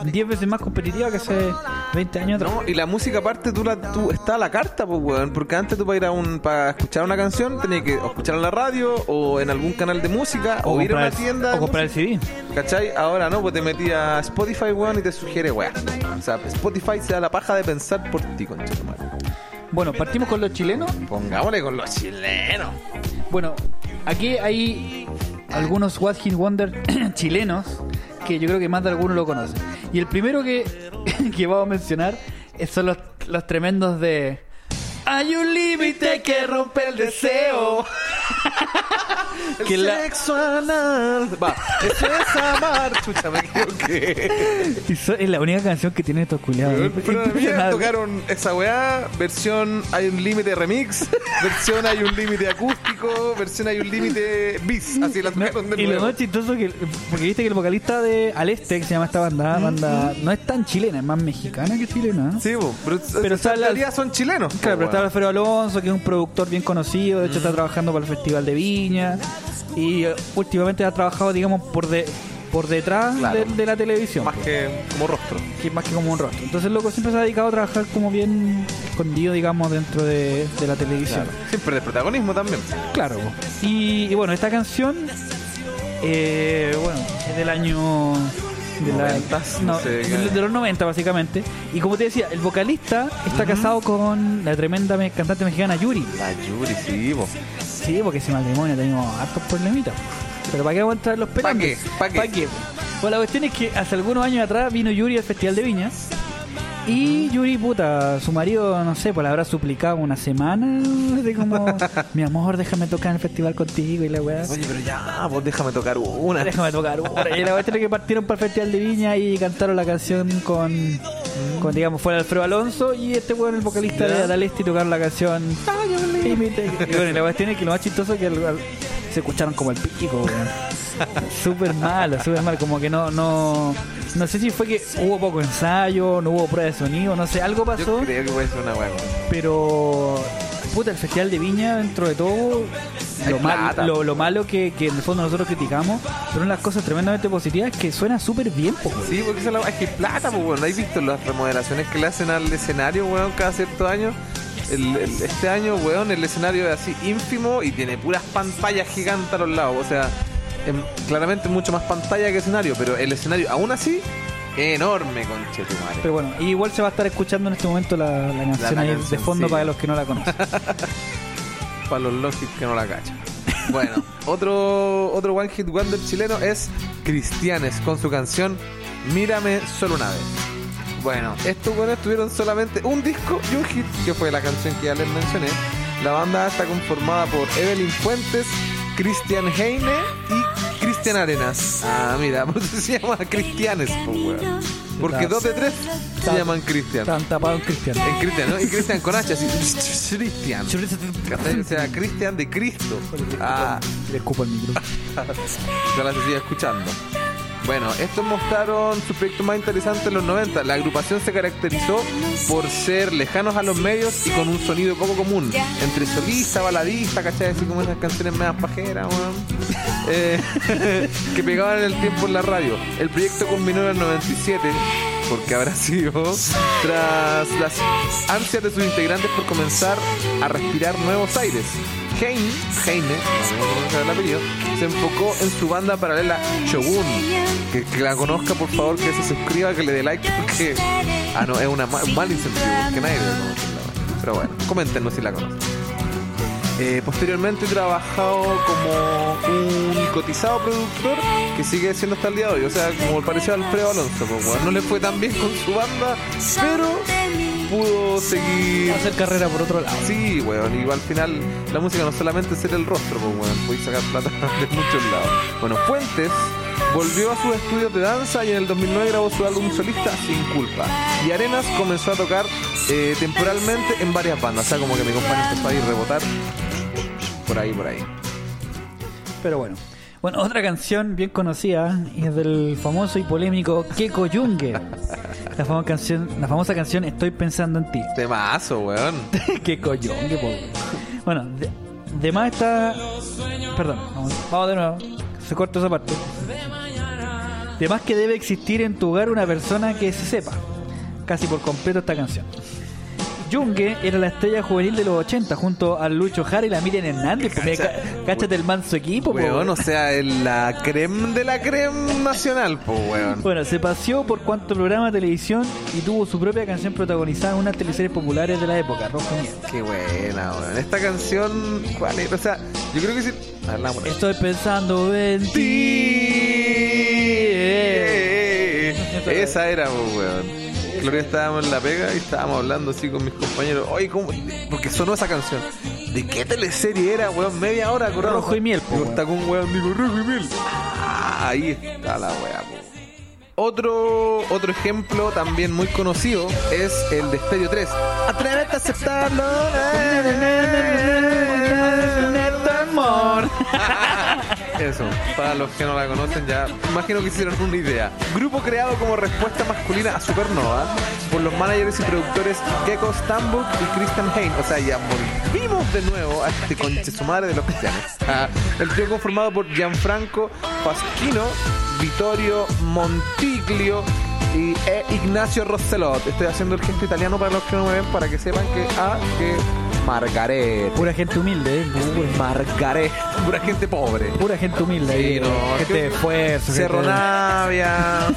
es 10 veces más competitiva que hace 20 años atrás. No, y la música aparte tú, la, tú está a la carta, pues, weón. Porque antes tú para ir a un, para escuchar una canción tenías que o escuchar en la radio o en algún canal de música o, ir a una el- tienda. o comprar el música, CD. ¿Cachai? Ahora no, pues te metías a Spotify, weón, y te sugiere, weón. O sea, Spotify se da la paja de pensar por ti, concha. Bueno, partimos con los chilenos. Pongámosle con los chilenos. Bueno, aquí hay algunos What Hit Wonder chilenos que yo creo que más de algunos lo conocen. Y el primero que, que vamos a mencionar es- son los, los tremendos de Hay un límite que rompe el deseo. que la, Sexo anal. Va, eso es amar. Chucha, me equivoqué. y so- es la única canción que tiene estos culiados. Pero a mí me tocaron esa weá, versión hay un límite remix, versión hay un límite acústico, versión hay un límite bis, así la No, tocaron de y lo nuevo. más chistoso que porque viste que el vocalista de Al Este que se llama esta banda, banda no es tan chilena, es más mexicana que chilena. Sí, bo, pero, Pero en realidad son chilenos. Claro, pero está weón. Alfredo Alonso, que es un productor bien conocido, de hecho está trabajando para el Festival de Viña y eh, últimamente ha trabajado, digamos, por de por detrás Claro. de, de la televisión, Más que como rostro. que más que como un rostro. Entonces el loco siempre se ha dedicado a trabajar como bien escondido, digamos, dentro de, de la televisión. Siempre de protagonismo también. Claro. Y, y bueno, esta canción, eh, bueno, es del año de, la- no los 90 básicamente. Y como te decía, el vocalista está casado con la tremenda me- cantante mexicana Yuri. La Yuri, sí. Sí, porque ese matrimonio tenemos hartos problemitas. Pero ¿para qué vamos a entrar los ¿Pa' pelantes? qué? ¿Pa' qué? Bueno, la cuestión es que hace algunos años atrás vino Yuri al Festival de Viña. Y Yuri, puta, su marido, no sé, pues le habrá suplicado una semana de como, mi amor, déjame tocar en el festival contigo y la weá. Oye, pero ya, vos déjame tocar una. Déjame tocar una. Y la es que partieron para el Festival de Viña y cantaron la canción con, con digamos, fuera Alfredo Alonso y este weón, el vocalista Ya. de Adalesti, tocaron la canción. Límite. Y bueno, y la cuestión es que lo más chistoso que al- se escucharon como el pico, weón. Súper malo, súper mal. Como que no, no, no sé si fue que hubo poco ensayo, no hubo prueba de sonido, no sé, algo pasó. Yo creo que puede ser una weá. Pero, puta, el Festival de Viña, dentro de todo, lo, mal- lo, lo malo que, que en el fondo nosotros criticamos, pero una de las cosas tremendamente positivas es que suena súper bien, po. Sí, porque es que plata, pues, weón. ¿Has visto las remodelaciones que le hacen al escenario, weón, cada cierto año? El- el- este año, weón, el escenario es así ínfimo y tiene puras pantallas gigantes a los lados. O sea, em, claramente mucho más pantalla que escenario, pero el escenario, aún así, enorme, conche tu madre. Pero bueno, igual se va a estar escuchando en este momento la, la canción la ahí de fondo sí. para los que no la conocen. Para los lógicos que no la cachan. Bueno, otro, otro One Hit Wonder chileno es Cristianes con su canción Mírame solo una vez. Bueno, estos buenos tuvieron solamente un disco y un hit, que fue la canción que ya les mencioné. La banda está conformada por Evelyn Fuentes, Cristian Heine y Cristian Arenas. Ah, mira, por eso se llama Cristianes, weón. Porque dos de tres se llaman Cristian. Están tapados en Cristian. En Cristian, ¿no? Y Cristian con H, así. Cristian. O sea, Cristian de Cristo. Ah, Le escupo el micro. ojalá se siga escuchando. Bueno, estos mostraron su proyecto más interesante en los 90. La agrupación se caracterizó por ser lejanos a los medios y con un sonido poco común. Entre solista, baladista, ¿cachai? Así como esas canciones medias pajeras. Eh, que pegaban en el tiempo en la radio. El proyecto culminó en el 97 porque habrá sido tras las ansias de sus integrantes por comenzar a respirar nuevos aires. Heine, Heine, el apellido, se enfocó en su banda paralela Shogun. Que, la conozca, por favor, que se suscriba, que le dé like, porque. Ah, no, es una ma- un mal incentivo, que nadie debe conocerla. bueno. Pero bueno, coméntenos si la conocen. Eh, posteriormente he trabajado como un cotizado productor que sigue siendo hasta el día de hoy. O sea, como a Alfredo Alonso. pues, weón. no le fue tan bien con su banda, pero pudo seguir. hacer carrera por otro lado. Sí, weón, y al final la música no solamente es ser el rostro, pues, weón, puedes sacar plata de muchos lados. Bueno, Fuentes volvió a sus estudios de danza y en el 2009 grabó su álbum solista Sin Culpa. Y Arenas comenzó a tocar eh, temporalmente en varias bandas, o sea, como que mi compañero empezó a ir rebotar por ahí, por ahí. Pero bueno. Bueno, otra canción bien conocida y es del famoso y polémico Keko Junge. La famosa canción, la famosa canción Estoy pensando en ti. Temazo, weón. Keko Junge, po. Bueno, de, de más está. Perdón, vamos, vamos de nuevo. Se corta esa parte. De más que debe existir en tu hogar una persona que se sepa casi por completo esta canción. Junge era la estrella juvenil de los 80 junto a Lucho Jara y la Miriam Hernández. Pues, Cacha- ca- cáchate el manso equipo, po, Weón, o sea, la creme de la creme nacional, pues, weón. Bueno, se paseó por cuanto programa de televisión y tuvo su propia canción protagonizada en unas teleseries populares de la época, Rojo Miel. Qué buena, weón. Esta canción, ¿cuál es? O sea, yo creo que sí. Estoy pensando en ti. Esa era, pues. Gloria estábamos en la pega y estábamos hablando así con mis compañeros. Oye, ¿cómo? Porque sonó esa canción. ¿De qué teleserie era, weón? Media hora corriendo. Rojo y miel, po, está con un weón, digo, rojo y miel. Ah, ahí está la weá. Otro, otro ejemplo también muy conocido es el de Stereo 3. Atrévete a aceptarlo. amor. Eso, para los que no la conocen ya, imagino que hicieron una idea. Grupo creado como respuesta masculina a Supernova por los managers y productores Gecko Stambuk y Christian Hain. O sea, ya volvimos de nuevo a este conche su madre de los cristianos. Ah, el trío conformado por Gianfranco Pasquino, Vittorio Montiglio y e Ignacio Rosselot. Estoy haciendo el gesto italiano para los que no me ven para que sepan que, ah, que Margaret. Pura gente humilde, ¿eh? Margaret. Pura gente pobre. pura gente humilde. Sí, no, gente de esfuerzo. Cerro gente Navia,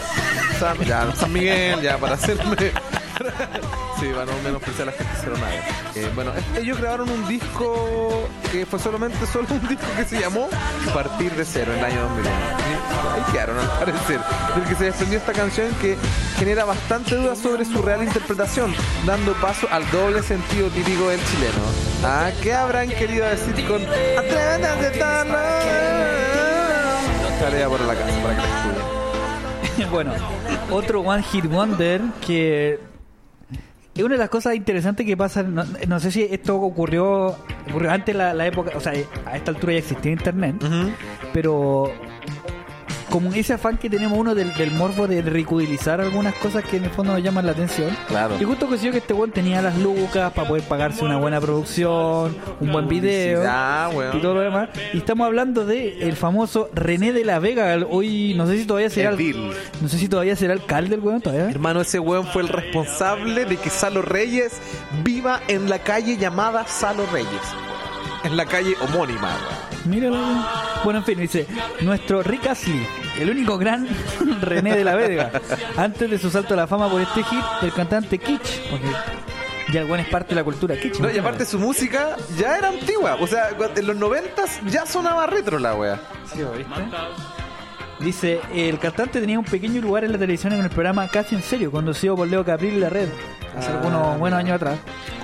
San, ya, San Miguel, ya para hacerme. Sí, para no menospreciar a la gente de Cerro Navia. Eh, bueno, ellos grabaron un disco que fue solamente solo un disco que se llamó Partir de Cero en el año 2001. Y ahí quedaron al parecer. Del que se desprendió esta canción que genera bastante duda sobre su real interpretación, dando paso al doble sentido típico del chileno. Ah, ¿qué habrán querido decir con Atrévete a? Tarea por la casa para que la bueno, otro One Hit Wonder que es una de las cosas interesantes que pasa. No, no sé si esto ocurrió, ocurrió antes la, la época, o sea, a esta altura ya existía internet, pero como ese afán que tenemos uno del, del morbo de ridiculizar algunas cosas que en el fondo nos llaman la atención. Claro. Y justo coincidió que este weón tenía las lucas para poder pagarse una buena producción, un buen video Ah, weón. y todo lo demás. Y estamos hablando de el famoso René de la Vega. Hoy no sé si todavía será El no sé si todavía será alcalde el weón todavía. Hermano, ese weón fue el responsable de que Salo Reyes viva en la calle llamada Salo Reyes. En la calle homónima, weón. Míralo. weón. Bueno, en fin, dice, nuestro Rick Astley, el único gran René de la Vega, antes de su salto a la fama por este hit, el cantante Kitsch, porque ya el es parte de la cultura Kitsch. No, y aparte su música ya era antigua. O sea, en los noventas ya sonaba retro la wea. Sí, ¿viste? Dice, el cantante tenía un pequeño lugar en la televisión en el programa Casi en Serio, conducido por Leo Capril y La Red, hace Ah. algunos buenos años atrás.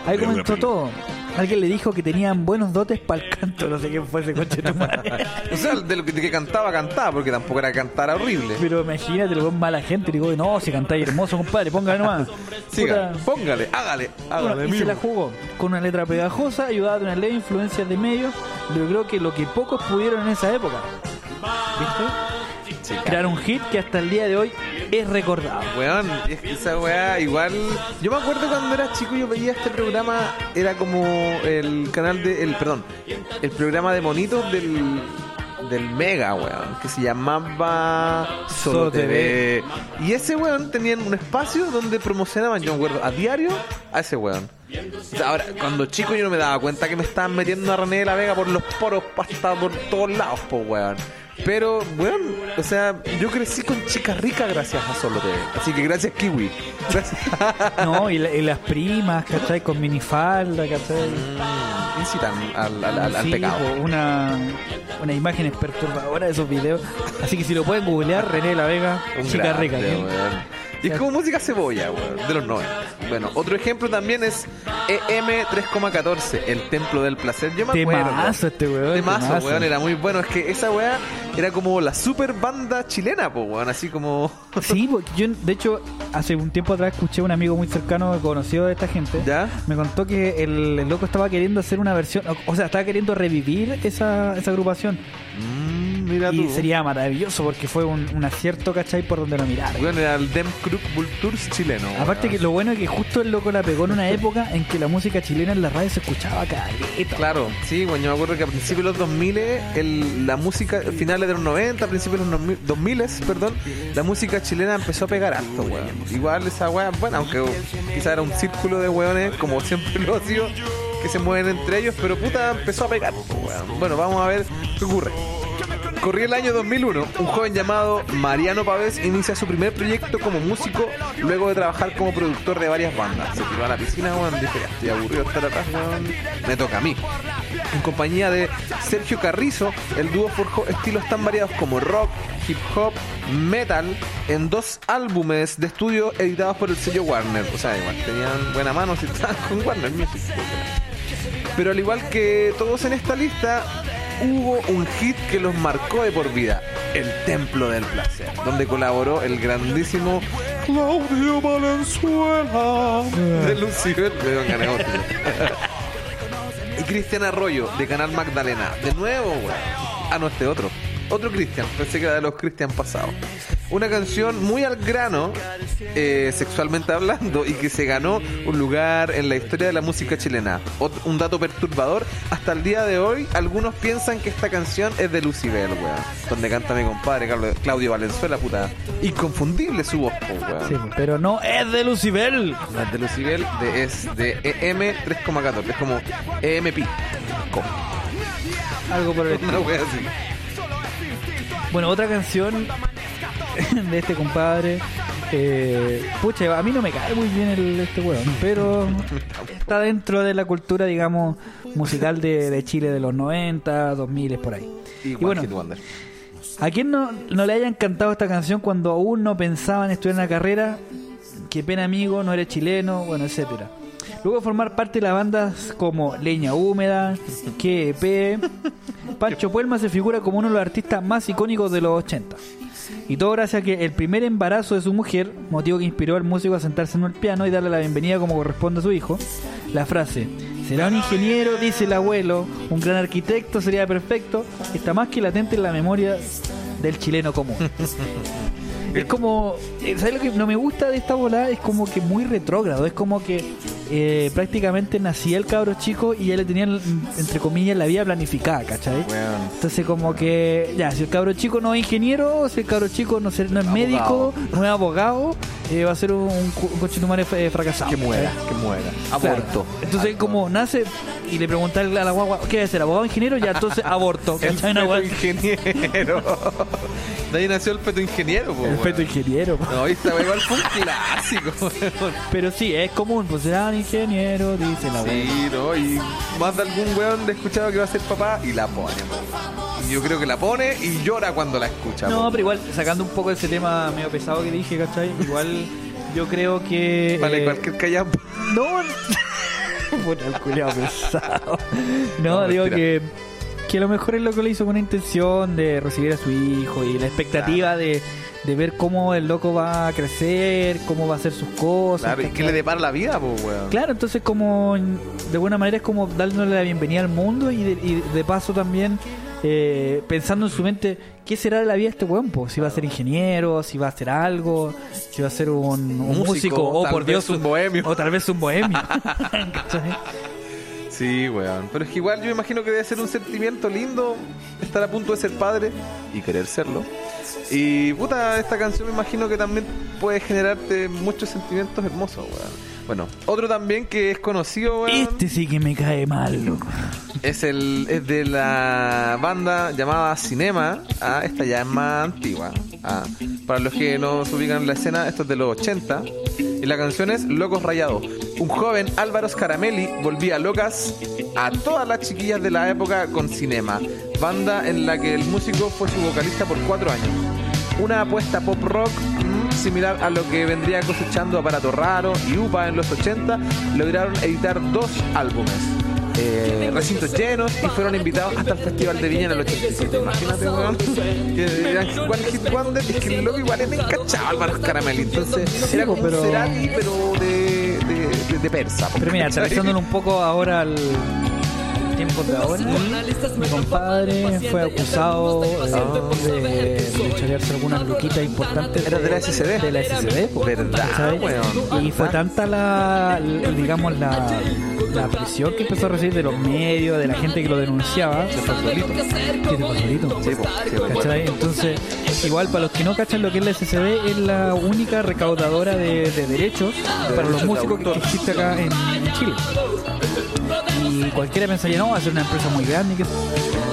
Ahí comenzó todo. Alguien le dijo que tenían buenos dotes para el canto, no sé quién fue ese coche de. O sea, de lo que, de que cantaba, cantaba, porque tampoco era cantar horrible. Pero imagínate, lo ven mala gente, digo, no, si cantáis hermoso, compadre, póngale nomás. Siga, Puta. póngale, hágale, hágale. Bueno, y se la jugó con una letra pegajosa, ayudada de una leve influencia de medios, logró que lo que pocos pudieron en esa época. ¿Viste? Crear un hit que hasta el día de hoy es recordado. Weón, es que esa weá igual. Yo me acuerdo cuando era chico, yo veía este programa, era como el canal de. El, perdón, el programa de monitos del. Del Mega, weón, que se llamaba Solo Solo TV. Y ese weón tenían un espacio donde promocionaban, yo me acuerdo, a diario a ese weón. O sea, ahora, cuando chico yo no me daba cuenta que me estaban metiendo a René de la Vega por los poros hasta por todos lados, po, weón. Pero, weón, o sea, yo crecí con chica rica gracias a Solo TV. Así que gracias, Kiwi. Gracias. No, y, la- y las primas, ¿cachai? Con minifalda, ¿cachai? Incitan al, al, al- pecado. una, una imágenes perturbadoras de esos videos. Así que si lo pueden googlear, René la Vega, Un chica grande, rica. Y es como música cebolla, weón, de los 90. Bueno, otro ejemplo también es EM 3,14, El Templo del Placer. Yo me acuerdo. Temazo este weón. Temazo, temazo. weón, era muy bueno. Es que esa weá era como la super banda chilena, po, weón, así como. Sí, porque yo de hecho hace un tiempo atrás escuché a un amigo muy cercano conocido de esta gente. ¿Ya? Me contó que el, el loco estaba queriendo hacer una versión, o, o sea, estaba queriendo revivir esa, esa agrupación. Mm, mira Y tú. sería maravilloso porque fue un, un acierto, ¿cachai? Por donde lo mirar. Weón, era el Dem Vultures chileno. Aparte que lo bueno es que justo el loco la pegó en una época en que la música chilena en la radio se escuchaba caleta. Claro, sí, bueno, yo me acuerdo que a principios de los 2000, el, la música, finales de los 90, principios de los 2000, 2000, perdón, la música chilena empezó a pegar alto, weón. Igual esa weá, bueno, aunque quizá era un círculo de weones, como siempre lo ha sido, que se mueven entre ellos, pero puta, empezó a pegar, weón. Bueno, vamos a ver qué ocurre. Corría el año 2001, un joven llamado Mariano Pavés inicia su primer proyecto como músico luego de trabajar como productor de varias bandas. Se tiró a la piscina, weón, dije, estoy aburrido estar atrás, weón, me toca a mí. En compañía de Sergio Carrizo, el dúo forjó estilos tan variados como rock, hip hop, metal, en dos álbumes de estudio editados por el sello Warner. O sea, igual tenían buena mano si estaban con Warner Music. Pero al igual que todos en esta lista, hubo un hit que los marcó de por vida, El Templo del Placer, donde colaboró el grandísimo Claudio Valenzuela de ganas de botella. y Cristian Arroyo de Canal Magdalena. De nuevo, weón. Ah, no, este otro. Otro Cristian. Pensé que era de los Cristian pasados. Una canción muy al grano, eh, sexualmente hablando, y que se ganó un lugar en la historia de la música chilena. Ot- un dato perturbador, hasta el día de hoy, algunos piensan que esta canción es de Lucibel, weón. Donde canta mi compadre Claudio Valenzuela, puta. Inconfundible su voz, weón. Sí, pero no es de Lucibel. La de Lucibel de, es de EM 3,14, es como EM Pi. Co- Algo por el Una wea así. Bueno, otra canción de este compadre. eh, pucha, a mí no me cae muy bien el, este weón, pero está dentro de la cultura, digamos, musical de, de Chile de los 90, 2000, por ahí. Y, bueno. ¿a quién no, no le hayan cantado esta canción cuando aún no pensaba en estudiar una carrera? Qué pena amigo, no eres chileno, bueno, etcétera. Luego formar parte de las bandas como Leña Húmeda, QEP. Pancho Puelma se figura como uno de los artistas más icónicos de los 80. Y todo gracias a que el primer embarazo de su mujer, motivo que inspiró al músico a sentarse en el piano y darle la bienvenida como corresponde a su hijo, la frase, será un ingeniero, dice el abuelo, un gran arquitecto, sería perfecto, está más que latente en la memoria del chileno común. Es como, eh, ¿sabes lo que no me gusta de esta volada? Es como que muy retrógrado, es como que eh, prácticamente nacía el cabro chico y ya le tenían, entre comillas, la vida planificada, ¿cachai? Entonces como que, ya, si el cabro chico no es ingeniero, si el cabro chico no, se- no es médico, no es abogado, eh, va a ser un, un, conchetumare eh, fracasado. Que muera, que muera. Claro. Aborto. Entonces como nace y le preguntan a la guagua, ¿qué va a ser? ¿Abogado ingeniero? Ya, entonces aborto. El ¿cachai? Guagua- ingeniero. De ahí nació el feto ingeniero, po, El weón. feto ingeniero. po. No, esta weá igual fue un clásico. Pero sí, es común, pues será un ingeniero, dice la abuela. Sí, ¿no? Y más de algún weón he escuchado que va a ser papá y la pone. Y yo creo que la pone y llora cuando la escucha. No, pero igual, sacando un poco ese tema medio pesado que dije, ¿cachai? Igual yo creo que... Vale, eh, cualquier callampa. No, puta el culiao pesado. No, No, digo que, que a lo mejor es lo que le hizo con una intención de recibir a su hijo y la expectativa de, de ver cómo el loco va a crecer, cómo va a hacer sus cosas. Claro, que le depara la vida, po, weón. Claro, entonces como de buena manera es como dándole la bienvenida al mundo y de, y de paso también eh, pensando en su mente qué será de la vida de este weón, po? si va a ser ingeniero, si va a hacer algo, si va a ser un, un músico, Músico, o tal por Dios un bohemio. o tal vez un bohemio. Sí, weón. Pero es que igual yo imagino que debe ser un sentimiento lindo estar a punto de ser padre y querer serlo. Y puta, esta canción me imagino que también puede generarte muchos sentimientos hermosos, weón. Bueno, otro también que es conocido, weón, este sí que me cae mal, loco. es el es de la banda llamada Cinema. Ah, esta ya es más antigua. Ah, para los que no se ubican en la escena, esto es de los 80. Y la canción es Locos Rayados. Un joven Álvaro Scaramelli volvía locas a todas las chiquillas de la época con Cinema, banda en la que el músico fue su vocalista por cuatro años. Una apuesta pop rock mm, similar a lo que vendría cosechando Aparato Raro y UPA en los 80, lograron editar dos álbumes. Eh, recintos llenos y fueron invitados hasta el Festival de Viña en el 87. Imagínate, weón. Que eran One Hit Wonder y es que el loco igual era encachado Álvaro Caramelli. Entonces era como pero- Cerati, pero de, de, de, de persa. Pero mira, aterrizándolo un poco ahora al tiempo de ahora, mi compadre fue acusado eh, de, de chorearse algunas luquitas importantes. Era de la SCD. De la SCD, Verdad, weón. Y fue tanta la, digamos, la, la presión que empezó a recibir de los medios, de la gente que lo denunciaba. Se fue solito. Entonces, igual para los que no cachan lo que es la SCD, es la única recaudadora de, de derechos para los derechos músicos que existe acá en Chile. Y cualquiera pensaría, no, va a ser una empresa muy grande. Que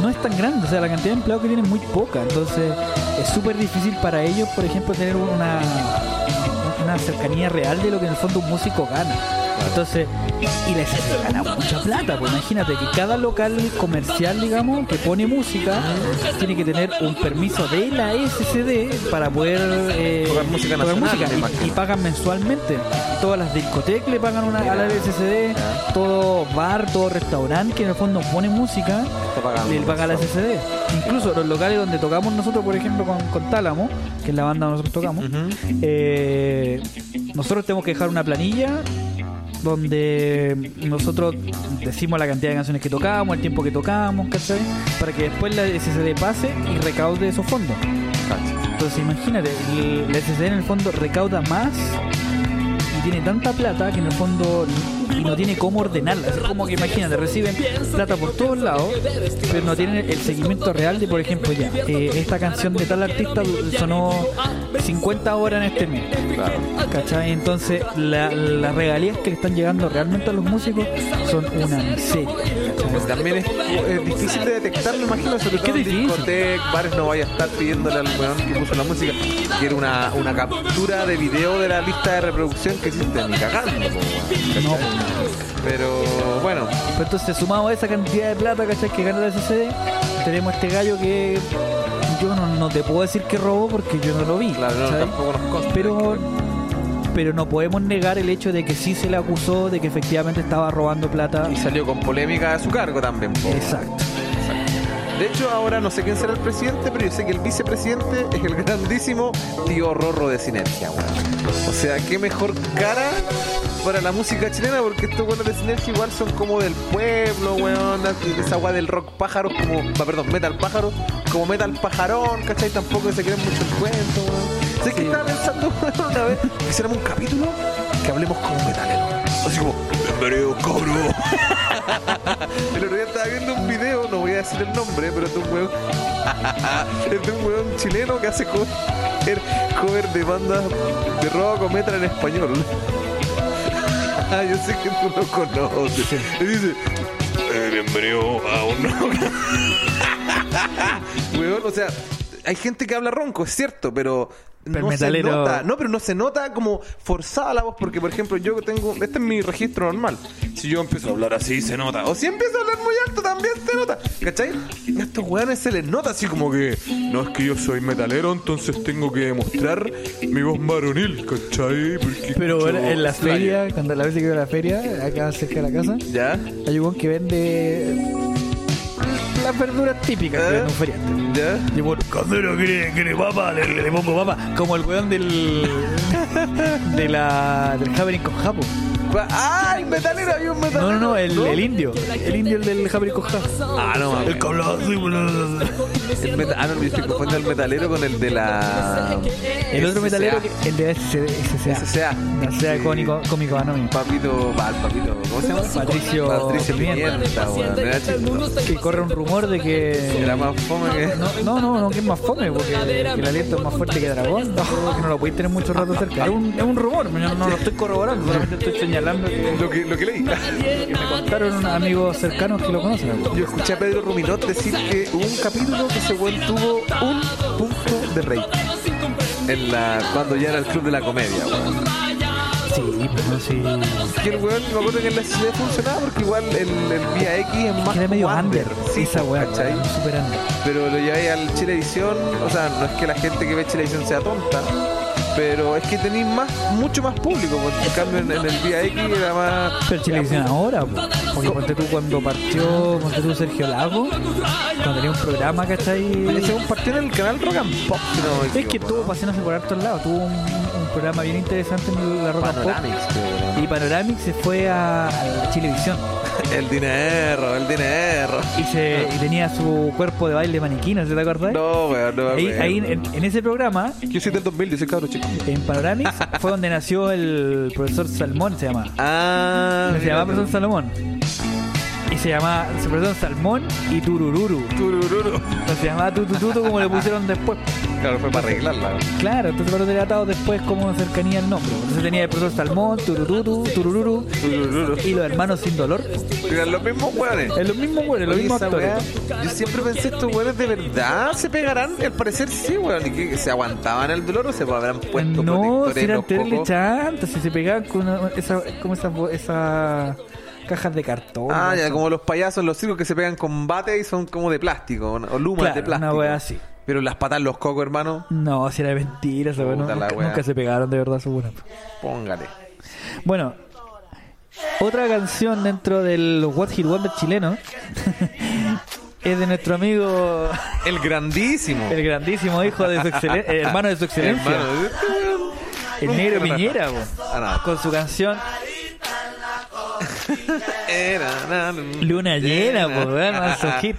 no es tan grande, o sea, la cantidad de empleados que tienen es muy poca. Entonces, es súper difícil para ellos, por ejemplo, tener una, una cercanía real de lo que en el fondo un músico gana. Entonces, y la SCD gana mucha plata, pues imagínate que cada local comercial, digamos, que pone música, tiene que tener un permiso de la SCD para poder eh, Tocar música tocar nacional, música. Y- pagan mensualmente. Todas las discotecas le pagan una, a la SCD, todo bar, todo restaurante que en el fondo pone música, le paga a la SCD. Incluso los locales donde tocamos nosotros, por ejemplo, con, con Tálamo, que es la banda donde nosotros tocamos, eh, nosotros tenemos que dejar una planilla donde nosotros decimos la cantidad de canciones que tocamos, el tiempo que tocamos, ¿cachai? Para que después la SCD pase y recaude esos fondos. Entonces imagínate, la SCD en el fondo recauda más y tiene tanta plata que en el fondo y no tiene cómo ordenarla. Es como que imagínate, reciben plata por todos lados, pero no tienen el seguimiento real de, por ejemplo, ya, eh, esta canción de tal artista sonó 50 horas en este mes. ¿Cachai? Entonces, la- las regalías que le están llegando realmente a los músicos son una miseria. Pues también es, es difícil de detectarlo, imagino, sobre todo en discotecas, bares, no vaya a estar pidiéndole al weón que puso la música, quiere una, una captura de video de la lista de reproducción que existe ni cagando. Pero bueno, Pero entonces, sumado a esa cantidad de plata, ¿cachai? Que gana la SCD, tenemos este gallo que yo no, no te puedo decir que robó porque yo no lo vi. claro, no, ¿cachai? tampoco nos consta. Pero, pero no podemos negar el hecho de que sí se le acusó de que efectivamente estaba robando plata. Y salió con polémica a su cargo también, po. Exacto. De hecho, ahora no sé quién será el presidente, pero yo sé que el vicepresidente es el grandísimo tío Rorro de Sinergia, weón. O sea, qué mejor cara para la música chilena, porque estos buenos de Sinergia igual son como del pueblo, weón. Esa weá del rock pájaro, como, perdón, metal pájaro, como metal pajarón, ¿cachai? Tampoco se creen mucho el cuento, weón. Sé que estaba pensando weón, una vez que hiciéramos un capítulo que hablemos como metaleros. Así como, bienvenido, cabrón. El otro día estaba viendo un video, no voy a decir el nombre, pero es de un weón. es de un weón chileno que hace cover, cover de bandas de rock o metal en español. Ah, yo sé que tú lo conoces. Dice, "Eh, bienvenido a un rock. weón, o sea, hay gente que habla ronco, es cierto, pero. Pero no el se metalero- nota, no, pero no se nota como forzada la voz, porque por ejemplo yo tengo, este es mi registro normal. Si yo empiezo a hablar así, se nota. O si empiezo a hablar muy alto, también se nota. ¿Cachai? A estos weones se les nota así como que, no es que yo soy metalero, entonces tengo que demostrar mi voz varonil, ¿cachai? Porque Pero bueno, en la feria, cuando la vez que iba a la feria, acá cerca de la casa, ¿Ya? hay un que vende las verduras típicas que ¿Eh? vende un feriante. ¿Ya? Y bueno, cuando quiere, quiere papa, le, le pongo papa. Como el weón del. de la. del Happening con Japo. ¡Ah, el metalero! Había un metalero. No, no, no, el, el indio. El indio el del con Japo. Ah, no, mames. El que boludo. El meta- ah, no, yo estoy confundiendo el metalero con el de la. El otro metalero, que- el de SCA. SCA. No sea cómico, cómico anónimo. Papito, pa- papito, ¿cómo se llama? Patricio Patricio Pimienta. Pimienta, weón. Era chistoso. Que corre un rumor de que. Era más fome que. No, no, no, no, que es más fome, porque que el aliento es más fuerte que dragón, no, que no lo podéis tener mucho rato cerca. Es un, es un rumor, yo no, no lo estoy corroborando, solamente estoy señalando que, Lo que, lo que leí. que me contaron unos amigos cercanos que lo conocen. Yo escuché a Pedro Ruminot decir que hubo un capítulo que ese weón tuvo un punto de rey. En la, cuando ya era el club de la comedia, weón. Sí, no, sí. Que el weón, me acuerdo que en la ciudad funcionaba porque igual el, el Vía X es más Que era medio under, Sí, esa weá, ¿cachai? super under. Pero lo lleváis al Chilevisión, o sea, no es que la gente que ve Chilevisión sea tonta, pero es que tenéis más, mucho más público, porque en cambio en, en el Vía X era más... Pero Chilevisión ahora, po. porque ponte tú cuando partió, ponte tú Sergio Lago, cuando tenía un programa, ¿cachai? Oye, según partió en el canal Rock and Pop, si no me Es que tuvo ¿no? paseándose por hartos lados, tuvo un, un programa bien interesante en la Rock and Pop. Y Panoramic se fue a, a Chilevisión ¿no? El dinero, el dinero. y, se, y tenía su cuerpo de baile maniquí, ¿no se te acordás? No, weón, no me ahí, acuerdo. ahí en, en ese programa, Yo soy del 2000, yo soy cabro chico. en Panoramic, fue donde nació el profesor Salmón, se llama. Ah, se llamaba profesor Salomón. Se llamaba se profesor Salmón y Turururu. Turururu. No se llamaba Tutututu como le pusieron después. Claro, fue para arreglarla. Claro, entonces tener atado después como cercanía al nombre. Entonces tenía el profesor Salmón, Tururutu, Turururu Turururu. y los hermanos sin dolor. Eran los mismos weones. Es lo mismo, güey, los mismos esa actores. yo siempre pensé estos weones de verdad se pegarán. Al parecer sí, weón. Y que se aguantaban el dolor o se habrán puesto No, si eran los terrible chantas, si se pegaban con una- esa, como esas bo- esas cajas de cartón. Ah, ya, como los payasos en los circos que se pegan con bate y son como de plástico, o lumas Claro, de plástico. una wea así. Pero las patas los cocos, hermano, No, si era mentira, esa wea, no, Puta la nunca, se pegaron de verdad, seguro. póngale. Bueno, otra canción dentro del What Hit Wonder chileno es de nuestro amigo, El grandísimo. el grandísimo hijo de su excelencia, hermano de su excelencia, el negro Piñera, Ah, no. con su canción Luna llena, pues, weón, hit.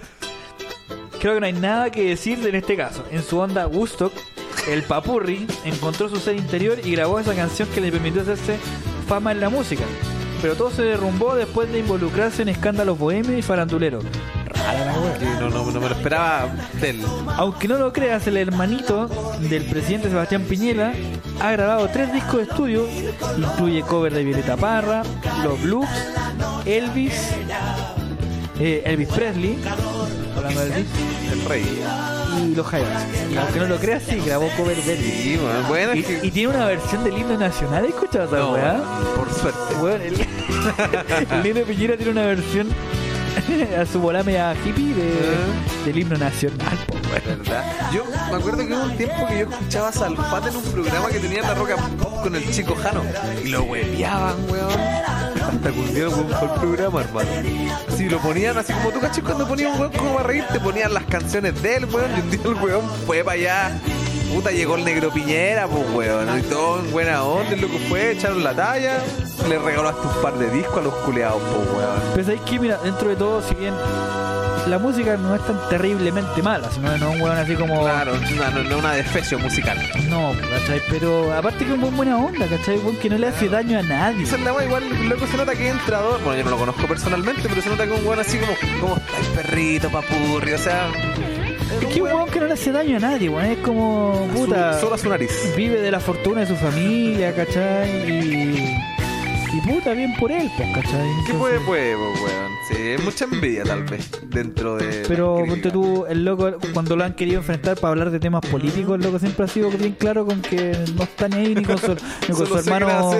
Creo que no hay nada que decir en este caso. En su onda Woodstock, el Papurri encontró su ser interior y grabó esa canción que le permitió hacerse fama en la música. Pero todo se derrumbó después de involucrarse en escándalos bohemios y faranduleros. Rara la wea. Sí, no, no, no me lo esperaba de él. Aunque no lo creas, el hermanito del presidente Sebastián Piñera ha grabado tres discos de estudio. Incluye cover de Violeta Parra, Los Blues, Elvis, eh, Elvis Presley, hablando de Elvis, El rey. y los Jaivas. Y aunque no lo creas, sí, grabó cover de Elvis. Sí, bueno, bueno, Y, es que. y tiene una versión del himno nacional, ¿has escuchado esa No, weá? por suerte. Weón, el, el Nino Piñera tiene una versión a su volame a hippie de, Ah. del himno nacional, po, weón. ¿Verdad? Yo me acuerdo que hubo un tiempo que yo escuchaba a Salfate en un programa que tenía en la roca con el chico Jano. Y lo hueveaban, weón. Hasta día fue el programa, hermano. Si lo ponían así como tú, cachis, cuando ponían un weón como para reír, te ponían las canciones de él, weón. Y un día el weón fue para allá. Puta, llegó el negro Piñera, pues, weón. Y todo en buena onda, el loco fue, echaron la talla. Le regaló hasta un par de discos a los culeados, pues, weón. Pero sabéis que, mira, dentro de todo, si bien la música no es tan terriblemente mala, sino que no es un weón así como. Claro, no, no, no una defecio musical. No, ¿cachai? Pero aparte que es un buen buena onda, ¿cachai? Un que no le hace daño a nadie. Esa es la igual loco se nota que es entrador. Bueno, yo no lo conozco personalmente, pero se nota que es un weón así como, como el perrito, papurri, o sea. Es que un weón que no le hace daño a nadie, weón. Es como, su- puta. solo a su nariz. vive de la fortuna de su familia, ¿cachai? Y, y puta, bien por él, pues, ¿cachai? ¿Qué Entonces- puede, puede, pues, weón? Sí, mucha envidia tal vez dentro de. Pero ponte tú, el loco, cuando lo han querido enfrentar para hablar de temas políticos, el loco siempre ha sido bien claro con que no está ni ahí ni con su, ni con su hermano.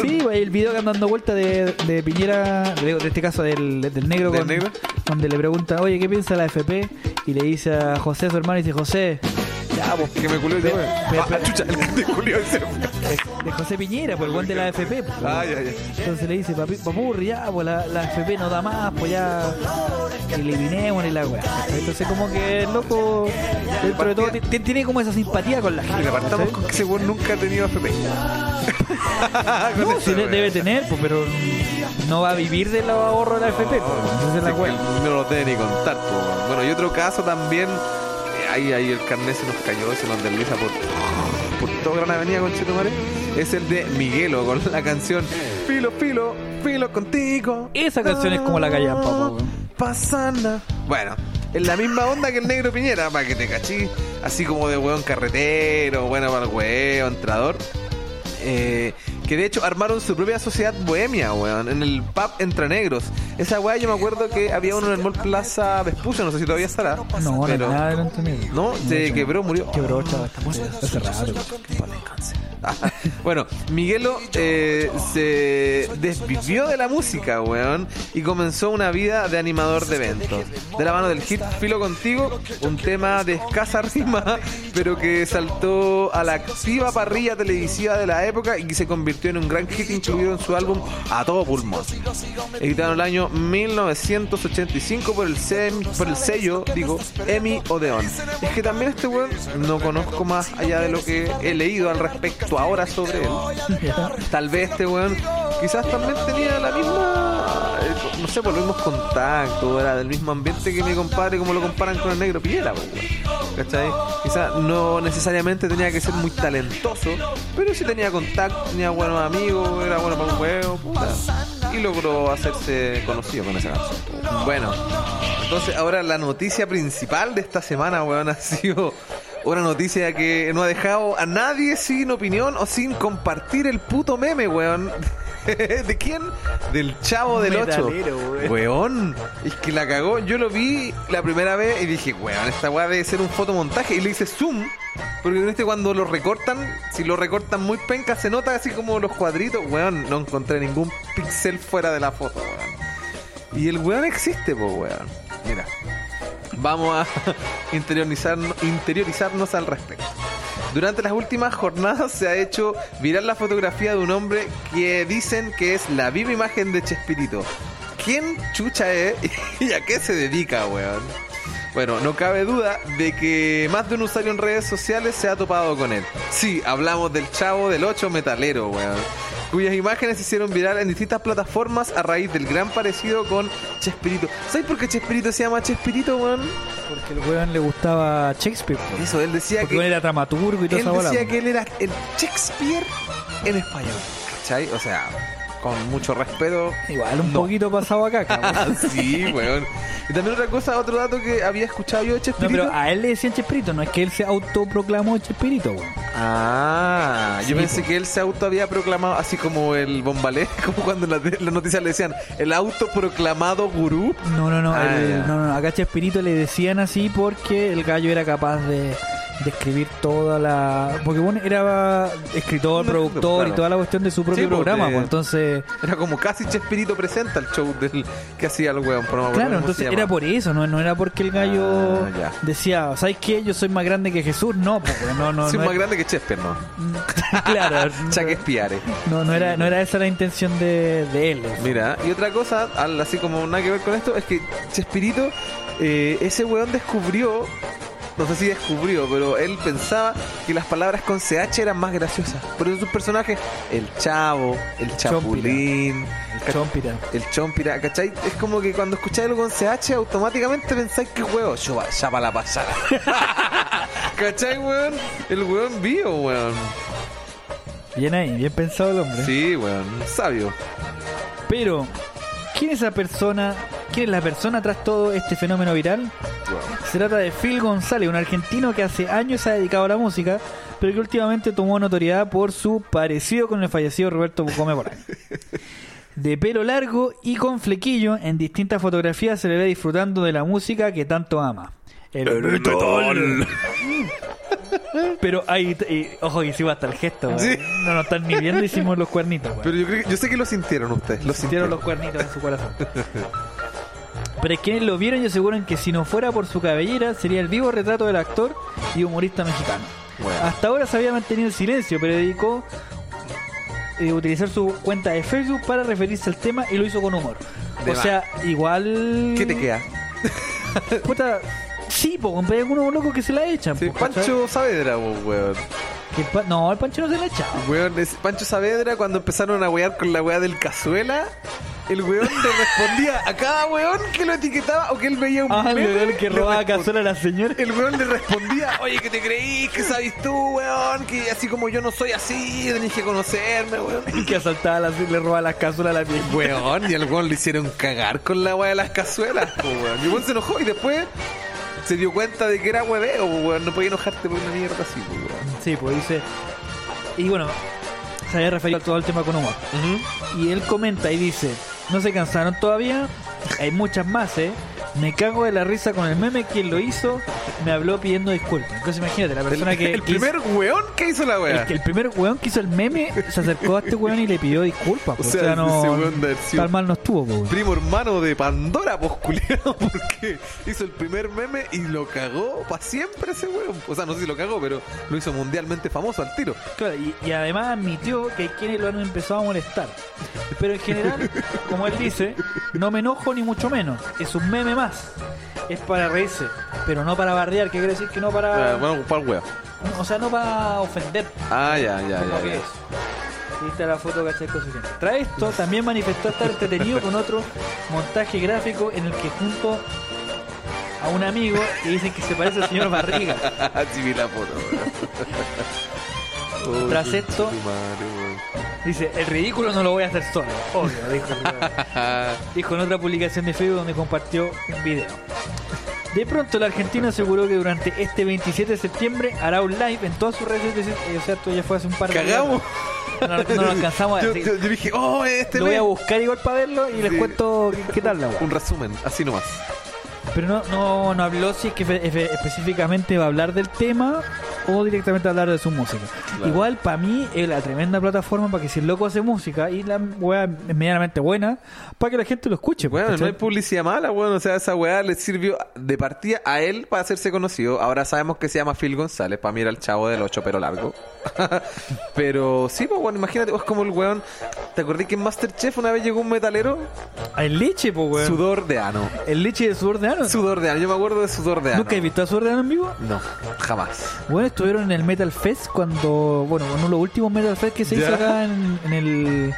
Sí, güey, el video que anda dando vuelta de, de Piñera, de, de este caso del, del negro, ¿Del con- negro? donde le pregunta, oye, ¿qué piensa la FP? Y le dice a José, su hermano, y dice, José, ya, pues, Que me culió y se Pe- fue. pe- Ah, chucha, el que te culió y se fue. de José Piñera, pues el buen de la FP. pues, Ah, ya, ya. Entonces le dice, papi, papurri, ya, pues la, la FP no da más, pues ya eliminemos y la weá. Entonces como que el loco, dentro de todo, ti- tiene como esa simpatía con la gente. Partamos con que ese weón nunca ha tenido FP. No, sí weón. debe tener, pues, pero no va a vivir de los ahorros de la FP. pues, Entonces la weá. No lo debe ni contar, weón. Bueno, y otro caso también. Eh, ahí, ahí el carnet se nos cayó, se nos desliza por, por toda Gran Avenida con Chetumare. Es el de Miguelo con la canción Filo, filo, filo contigo. Esa canción es como la callampa, po. Pasana. Bueno, en la misma onda que el negro Piñera, para que te cachí. Así como de weón carretero, bueno para el weón, entrador. Eh, que de hecho armaron su propia sociedad bohemia, weón, en el pub Entre Negros. Esa weá yo me acuerdo que había uno en el Mall Plaza Vespucio, no sé si todavía estará. No, no, pero, nada de lo entendido. No, se quebró, murió. Quebró, chaval. Hace rato. bueno, Miguelo eh, se desvivió de la música, weón, y comenzó una vida de animador de eventos. De la mano del hit Filo Contigo, un tema de escasa rima, pero que saltó a la activa parrilla televisiva de la época y se convirtió en un gran hit incluido en su álbum A Todo Pulmón. Editado en el año 1985 por el, sem- por el sello, digo, Emi Odeon. Es que también este weón no conozco más allá de lo que he leído al respecto ahora sobre él. Tal vez este weón quizás también tenía la misma, eh, no sé, por los mismos contactos, era del mismo ambiente que mi compadre, como lo comparan con el negro Piedra, pues, weón. ¿cachai? Quizás no necesariamente tenía que ser muy talentoso, pero sí tenía contacto, tenía buenos amigos, era bueno para un juego, puta. Y logró hacerse conocido con esa canción. Bueno, entonces ahora la noticia principal de esta semana, weón, ha sido una noticia que no ha dejado a nadie sin opinión o sin compartir el puto meme, weón. ¿De quién? Del chavo del 8. Metalero, weón. Weón, es que la cagó. Yo lo vi la primera vez y dije, weón, esta weá debe ser un fotomontaje. Y le hice zoom. Porque en este cuando lo recortan, si lo recortan muy penca, se nota así como los cuadritos. Weón, no encontré ningún pixel fuera de la foto, weón. Y el weón existe, pues, weón. Mira. Vamos a interiorizarnos, interiorizarnos al respecto. Durante las últimas jornadas se ha hecho viral la fotografía de un hombre que dicen que es la viva imagen de Chespirito. ¿Quién chucha es y a qué se dedica, weón? Bueno, no cabe duda de que más de un usuario en redes sociales se ha topado con él. Sí, hablamos del chavo del 8 metalero, weón. Cuyas imágenes se hicieron viral en distintas plataformas a raíz del gran parecido con Chespirito. ¿Sabes por qué Chespirito se llama Chespirito, weón? Porque el weón le gustaba Shakespeare. po. Eso, él decía Porque que él era dramaturgo y toda él esa bola. decía que él era el Shakespeare en español. ¿Cachai? O sea, con mucho respeto. Igual un No. poquito pasado acá, cabrón. sí, weón. Y también otra cosa, otro dato que había escuchado yo de No, Chespirito. pero a él le decían Chespirito, no es que él se autoproclamó Chespirito, weón. Ah, yo pensé que él se auto había proclamado así como el bombalé, como cuando en las noticias le decían el autoproclamado gurú. No, no, no, Ah, el- ya. no, no, acá Chespirito le decían así porque el gallo era capaz de, de escribir toda la... Porque bueno, era escritor, No, productor y toda la cuestión de su propio Sí, pues, programa, pues, entonces... Era como casi Chespirito presenta el show del que hacía el weón. pero no Claro, entonces era por eso, no, no era porque el gallo Ah, decía, ¿sabes qué? Yo soy más grande que Jesús. No, pues, no, no, Soy no más grande que Chesper, ¿no? claro, Shakespeare. no, no, era, no era esa la intención de, de él. Mira, y otra cosa, así como nada que ver con esto, es que Chespirito, eh, ese weón descubrió, no sé si descubrió, pero él pensaba que las palabras con CH eran más graciosas. Por eso sus personajes, el chavo, el chapulín, El chompira. el chompira, ¿cachai? Es como que cuando escucháis algo con CH, automáticamente pensáis que huevo, yo para la pasada. ¿Cachai, weón? El weón vivo, weón. Bien ahí, bien pensado el hombre. Sí, weón, sabio. Pero, ¿quién es esa persona? ¿Quién es la persona tras todo este fenómeno viral? Se trata de Phil González, un argentino que hace años se ha dedicado a la música, pero que últimamente tomó notoriedad por su parecido con el fallecido Roberto Gómez Bolaño. De pelo largo y con flequillo, en distintas fotografías se le ve disfrutando de la música que tanto ama. El, metal. Pero ahí, y- ojo que hicimos hasta el gesto. weón. Sí. No nos están ni viendo, hicimos los cuernitos. Pero yo creo que, yo sé que lo sintieron ustedes, lo Sintieron los cuernitos en su corazón. Pero es quienes lo vieron y aseguran que si no fuera por su cabellera, sería el vivo retrato del actor y humorista mexicano. Bueno. Hasta ahora se había mantenido en silencio, pero dedicó eh, utilizar su cuenta de Facebook para referirse al tema y lo hizo con humor. De o más. sea, igual. ¿Qué te queda? Puta, sí, po, hay algunos locos que se la echan. Sí. Pancho Saavedra, po, weón. Que pa- no, el Pancho no se la echaba. Weón, es Pancho Saavedra cuando empezaron a wear con la weá del cazuela, el weón le respondía a cada weón que lo etiquetaba o que él veía un Ah, el weón que robaba cazuela a la señora. El weón le respondía, oye, que te creís, que sabes tú, weón, que así como yo no soy así, tenés que conocerme, weón. que asaltaba, las, le robaba las cazuelas a la vieja. Weón, y al weón le hicieron cagar con la weá de las cazuelas, po, weón. Y el weón se enojó y después se dio cuenta de que era hueveo, po, weón. No podía enojarte por una mierda así, po, weón. Sí, pues dice. Y bueno, se había referido a todo el tema con humor. Y él comenta y dice: No se cansaron todavía, hay muchas más, ¿eh? Me cago de la risa con el meme, quien lo hizo me habló pidiendo disculpas. Entonces imagínate, la persona el, que. el que hizo- primer weón que hizo la weá. el, el primer weón que hizo el meme se acercó a este weón y le pidió disculpas. pues, O sea, no. Tal mal no estuvo, pues, weón. primo hermano de Pandora, pues porque hizo el primer meme y lo cagó para siempre ese weón. O sea, no sé si lo cagó, pero lo hizo mundialmente famoso al tiro. Claro, y, y además admitió que hay quienes lo han empezado a molestar. Pero en general, como él dice, no me enojo ni mucho menos. Es un meme más. Es para reírse, pero no para bardear. ¿Qué quiere decir que no para.? Ah, bueno, para el. O sea, no para ofender. Ah, ya, ya, ya. que ya. Ahí está la foto, ¿cachai? Que- Tras esto, también manifestó estar entretenido con otro montaje gráfico en el que junto a un amigo que dicen que se parece al señor Barriga. sí vi la foto. Oh, Tras esto-. Dice, el ridículo no lo voy a hacer solo. Obvio, dijo. dijo en otra publicación de Facebook donde compartió un video. De pronto el argentino aseguró que durante este 27 de septiembre hará un live en todas sus redes sociales. Eh, O sea, esto ya fue hace un par de días. Cagamos. No, no, no lo alcanzamos a Yo, yo- yo dije, oh, este Lo voy a buscar igual para verlo y les Sí. cuento qué, qué tal la. Un resumen, así nomás. Pero no, no, no habló si es que específicamente va a hablar del tema o directamente hablar de su música. Claro. Igual para mí es la tremenda plataforma para que si el loco hace música y la weá es medianamente buena, para que la gente lo escuche. Bueno, no ¿cachai? hay publicidad mala, bueno, o sea, esa weá le sirvió de partida a él para hacerse conocido. Ahora sabemos que se llama Phil González, para era el chavo del 8 pero largo. pero sí, pues bueno, imagínate, es como el weón. ¿Te acordás que en Masterchef una vez llegó un metalero? El leche, pues weón. Sudor de ano. El leche de sudor de ano. Sudor de ano, yo me acuerdo de sudor de ano. ¿Nunca he visto a sudor de ano en vivo? No, jamás. Bueno, estuvieron en el Metal Fest cuando, bueno, uno de los últimos Metal Fest que se Ya. hizo acá en, en el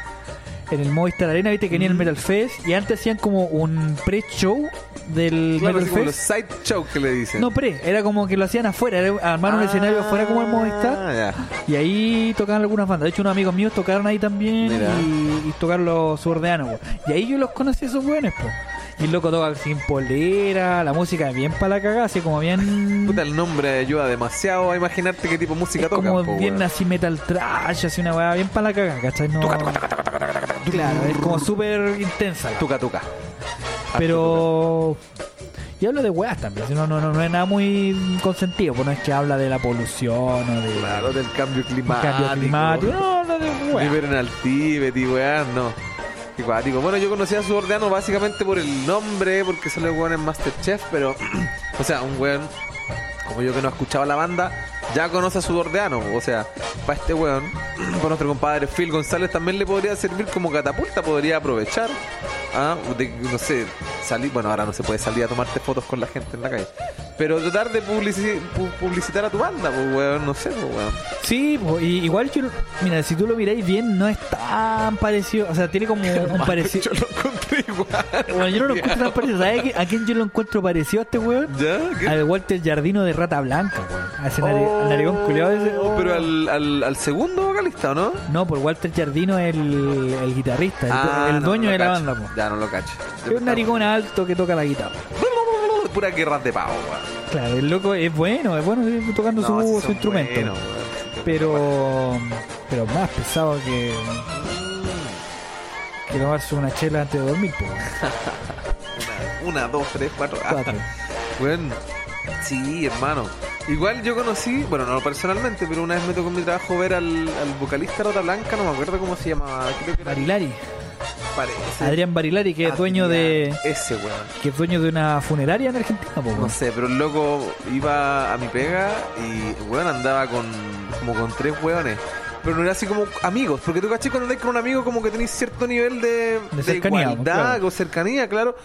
en el Movistar Arena, viste que venía el Mm. Metal Fest y antes hacían como un pre-show del Claro, Metal como los Fest. side show que le dicen. No pre, era como que lo hacían afuera, era armar un Ah, escenario afuera como el Movistar y ahí tocaban algunas bandas. De hecho, unos amigos míos tocaron ahí también y, y tocaron los subordeanos. Y ahí yo los conocí a esos buenos, po. Y el loco toca sin polera, la música es bien para la cagada, así como bien. Puta, el nombre ayuda demasiado a imaginarte qué tipo de música es tocan. como po, bien weón. así metal trash, así una weá bien para la cagada, ¿cachai? No... Claro, es como súper intensa. Tuca, tuca. Pero. Y hablo de weas también, no, no, no, no es nada muy consentido, pues no es que habla de la polución o de Claro, del cambio climático. cambio climático, no, habla de weas. Vivir en el Tíbet y weá, no. Bueno, yo conocí a su ordeano básicamente por el nombre, porque sale weón en Masterchef, pero. o sea, un weón como yo que no escuchaba la banda, ya conoce a su ordeano. O sea, para este weón, para nuestro compadre Phil González también le podría servir como catapulta, podría aprovechar. ¿ah? De, no sé, salir. Bueno, ahora no se puede salir a tomarte fotos con la gente en la calle. Pero tratar de publici- pu- publicitar a tu banda, pues weón, no sé, pues weón. Sí, po, y igual yo, mira, si tú lo miráis bien, no es tan parecido, o sea, tiene como un parecido. Yo lo encontré igual. Bueno, yo no lo encuentro tan parecido. ¿Sabes a quién yo lo encuentro parecido a este weón? ¿Ya? ¿Qué? Al Walter Jardino de Rata Blanca, weón. A al narigón culiado ese. Oh, Pero al, al, al segundo vocalista, ¿o no? No, por Walter Jardino es el, el guitarrista, el, Ah, el no, dueño no lo de la cacho. banda, po. Ya no lo cacho. Es un narigón alto que toca la guitarra. Pura guerra de pavo, weón. Claro, el loco es bueno, es bueno eh, tocando No, su, sí su son instrumento. buenos, weón. pero pero más pesado que, que tomarse una chela antes de dormir, po, weón. Una, una, dos, tres, cuatro. Ah, Cuatro. Bueno, sí, hermano. Igual yo conocí, bueno, no personalmente, pero una vez me tocó en mi trabajo ver al, al vocalista Rota Blanca, no me acuerdo cómo se llamaba, creo que era. Barilari, Parece. Adrián Barilari, que es dueño de Ese weón. que es dueño de una funeraria en Argentina, po. No sé, pero el loco iba a mi pega y, weón, andaba con como con tres weones. Pero no era así como amigos, porque tú caché cuando andas con un amigo como que tenés cierto nivel de, De cercanía, igualdad claro. o cercanía, claro.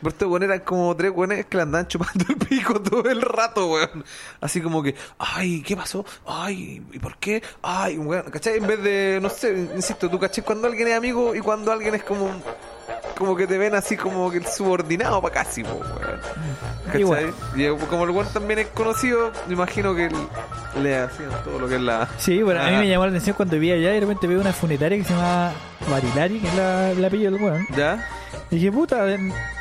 Pero estos weones eran como tres weones que le andaban chupando el pico todo el rato, weón. Así como que, ay, ¿qué pasó? Ay, ¿y por qué? Ay, weón, ¿cachai? En vez de, no sé, insisto, tú caché cuando alguien es amigo y cuando alguien es como como que te ven así como que el subordinado para casi, po, weón. ¿Cachai? Y eh, como el weón también es conocido, me imagino que le hacían todo lo que es la. Sí, bueno, a mí me llamó la atención cuando vi allá y de repente veo una funeraria que se llama Barilari, que es la, la apellido del weón. ¿Ya? Y dije, puta,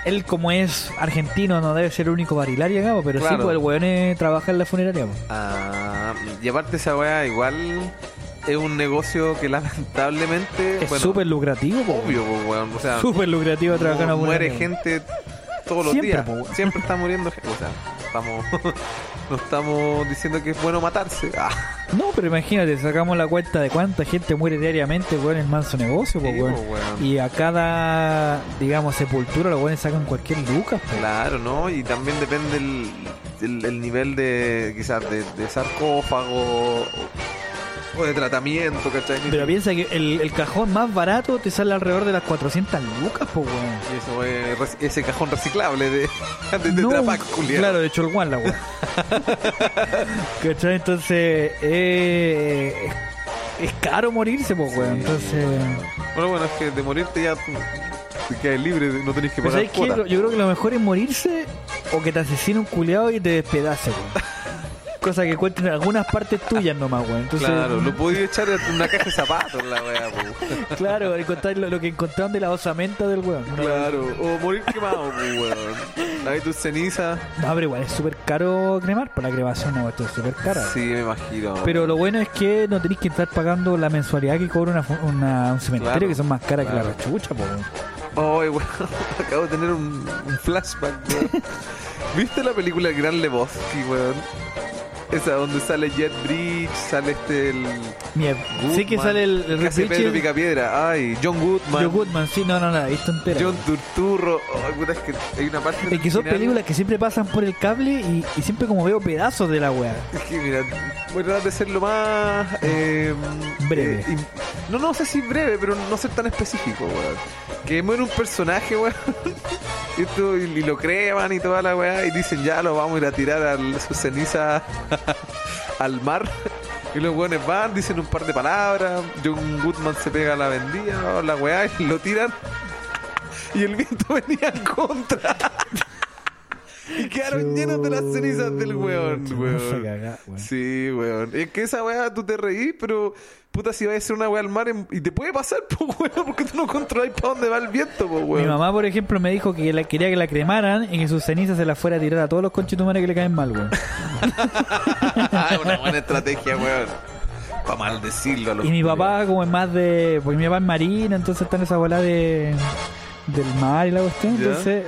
él como es argentino no debe ser el único Barilari acá, po, pero sí, Claro. pues el weón eh, trabaja en la funeraria. po. Ah, y aparte esa weá igual es un negocio que lamentablemente. Es bueno, súper lucrativo, po, obvio, po, weón. O sea, Súper lucrativo trabajar en la muere gente todos los Siempre, días. po. Siempre está muriendo gente. O sea, estamos. no estamos diciendo que es bueno matarse. Ah, No, pero imagínate, sacamos la cuenta de cuánta gente muere diariamente, weón, en manso negocio, sí, po, weón. Y a cada, digamos, sepultura los weones sacan cualquier lucas, po. Claro, ¿no? Y también depende el, el, el nivel de, quizás, de, de sarcófago o, de tratamiento, ¿cachai? Pero piensa que el, el cajón más barato te sale alrededor de las 400 lucas, po, weón. Y eso ese cajón reciclable de, de, de No, claro, de Cholguán la weón. ¿Cachai? Entonces, eh, es, caro morirse, pues, weón. Sí. Entonces, Bueno, bueno, es que de morirte ya te quedas libre, no tenés que pagar ¿sabes qué? Yo creo que lo mejor es morirse o que te asesine un culiado y te despedace, weón. Cosa que encuentren en algunas partes tuyas nomás, weón. Entonces, Claro, lo podías echar en una caja de zapatos, la weá, claro, encontrar lo, lo que encontraron de la osamenta del weón. Claro, o morir quemado, weón. Ahí tus cenizas. No, pero igual es súper caro cremar, por la cremación, no, esto es súper cara. Sí, me imagino. Pero lo bueno es que no tenéis que estar pagando la mensualidad que cobra una, una- un cementerio, Claro, que son más caras claro. que la chucha, po. weón. Ay, weón, acabo de tener un, un flashback, weón. ¿Viste la película El Gran Lebowski, weón? Esa donde sale Jet Bridge, sale este el sé que sale el, el Rick Pedro Picapiedra, ay, John Goodman, Joe Goodman, sí, no, no, no, visto entera. John Turturro, ay, puta, es que hay una parte es que son final- películas que siempre pasan por el cable y, y siempre como veo pedazos de la weá. Es que mira, voy a tratar de ser lo más eh, Breve. eh, No, no sé si breve, pero no ser tan específico, weón. Que muere un personaje, weón. Y, lo creman y toda la weá. Y dicen, ya lo vamos a ir a tirar a sus cenizas al mar. Y los weones van, dicen un par de palabras. John Goodman se pega a la vendida, la weá, y lo tiran. Y el viento venía en contra. Y quedaron llenos de las cenizas del weón, weón. Sí, weón. Es que esa weá tú te reís, pero puta, si va a ser una weá al mar en- y te puede pasar, pues weón, porque tú no controlas para dónde va el viento, pues Mi weón. mamá, por ejemplo, me dijo que la, quería que la cremaran y que sus cenizas se las fuera a tirar a todos los conchetumares que le caen mal, weón. Una buena estrategia, weón. Para maldecirlo a los Y mi papá, como es más de. Porque mi papá es marina, entonces está en esa bola de. del mar y la cuestión. Ya. Entonces,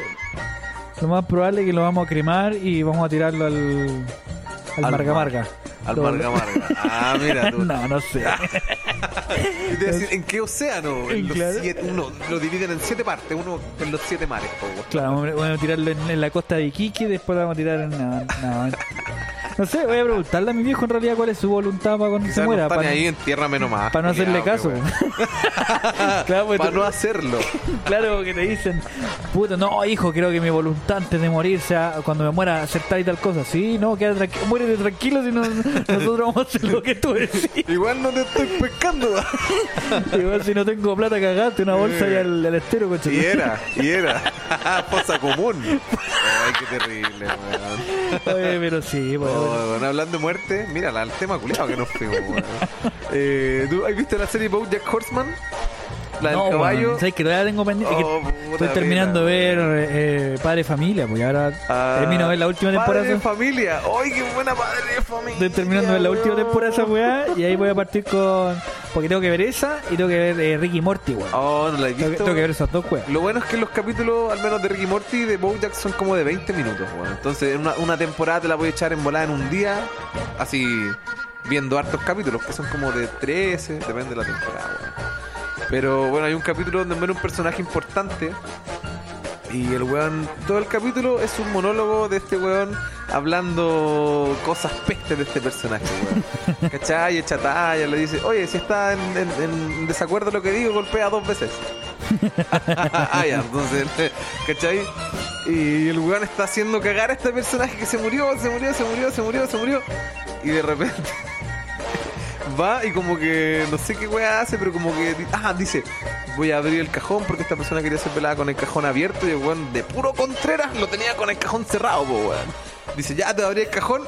lo más probable es que lo vamos a cremar y vamos a tirarlo al. Al, Al marga mar. marga. Al marga marga. Ah, mira tú. no, no sé. A decir, ¿en qué océano? En los Claro. siete- uno lo dividen en siete partes, uno en los siete mares. Claro, vamos a- vamos a tirarlo en, en la costa de Iquique y después lo vamos a tirar en. No, no. No sé, voy a preguntarle a mi viejo en realidad cuál es su voluntad para cuando se Quizás muera. Para ahí en tierra menos más. no hacerle caso. claro, pues Para no hacerlo. Claro que te dicen, puta, no, hijo, creo que mi voluntad antes de morir sea cuando me muera hacer tal y tal cosa. Sí, no, quédate tranquilo, muérete tranquilo si no, nosotros vamos a hacer lo que tú decís. Igual no te estoy pescando. Igual si no tengo plata, cagate una bolsa y al, al estero, coche. Y era, y era. Fosa común. Ay, qué terrible, weón. Oye, pero sí, pues, Oh, bueno, hablando de muerte, mira, el tema culiado que nos fuimos. Eh, ¿Tú has visto la serie Bojack Horseman? La del no, caballo. bueno, ¿sabes que todavía tengo pendiente? Oh, estoy terminando de ver eh, Padre Familia, pues ahora Ah, termino de ver la última temporada. Padre de familia. ¡Ay, qué buena padre de familia! Estoy terminando de ver la última temporada de esa weá y ahí voy a partir con. Porque tengo que ver esa y tengo que ver eh, Ricky Morty, weón. Oh, no la he Tengo, que- visto. tengo que ver esas dos weas. Lo bueno es que los capítulos, al menos de Ricky Morty y de Bojack, son como de 20 minutos, weón. Entonces, en una, una temporada te la voy a echar en volada en un día, así, viendo hartos capítulos, que son como de 13, depende de la temporada, weón. Pero bueno, hay un capítulo donde muere un personaje importante. Y el weón, todo el capítulo es un monólogo de este weón hablando cosas pestes de este personaje, weón. ¿Cachai? Echa talla, le dice, oye, si está en, en- en desacuerdo lo que digo, golpea dos veces. ah, ya, entonces, ¿cachai? Y el weón está haciendo cagar a este personaje que se murió, se murió, se murió, se murió, se murió. Y de repente va y como que no sé qué weá hace, pero como que ah, dice, voy a abrir el cajón porque esta persona quería ser pelada con el cajón abierto y el weón de puro Contreras lo tenía con el cajón cerrado, po, weón. Dice, ya te abrí el cajón.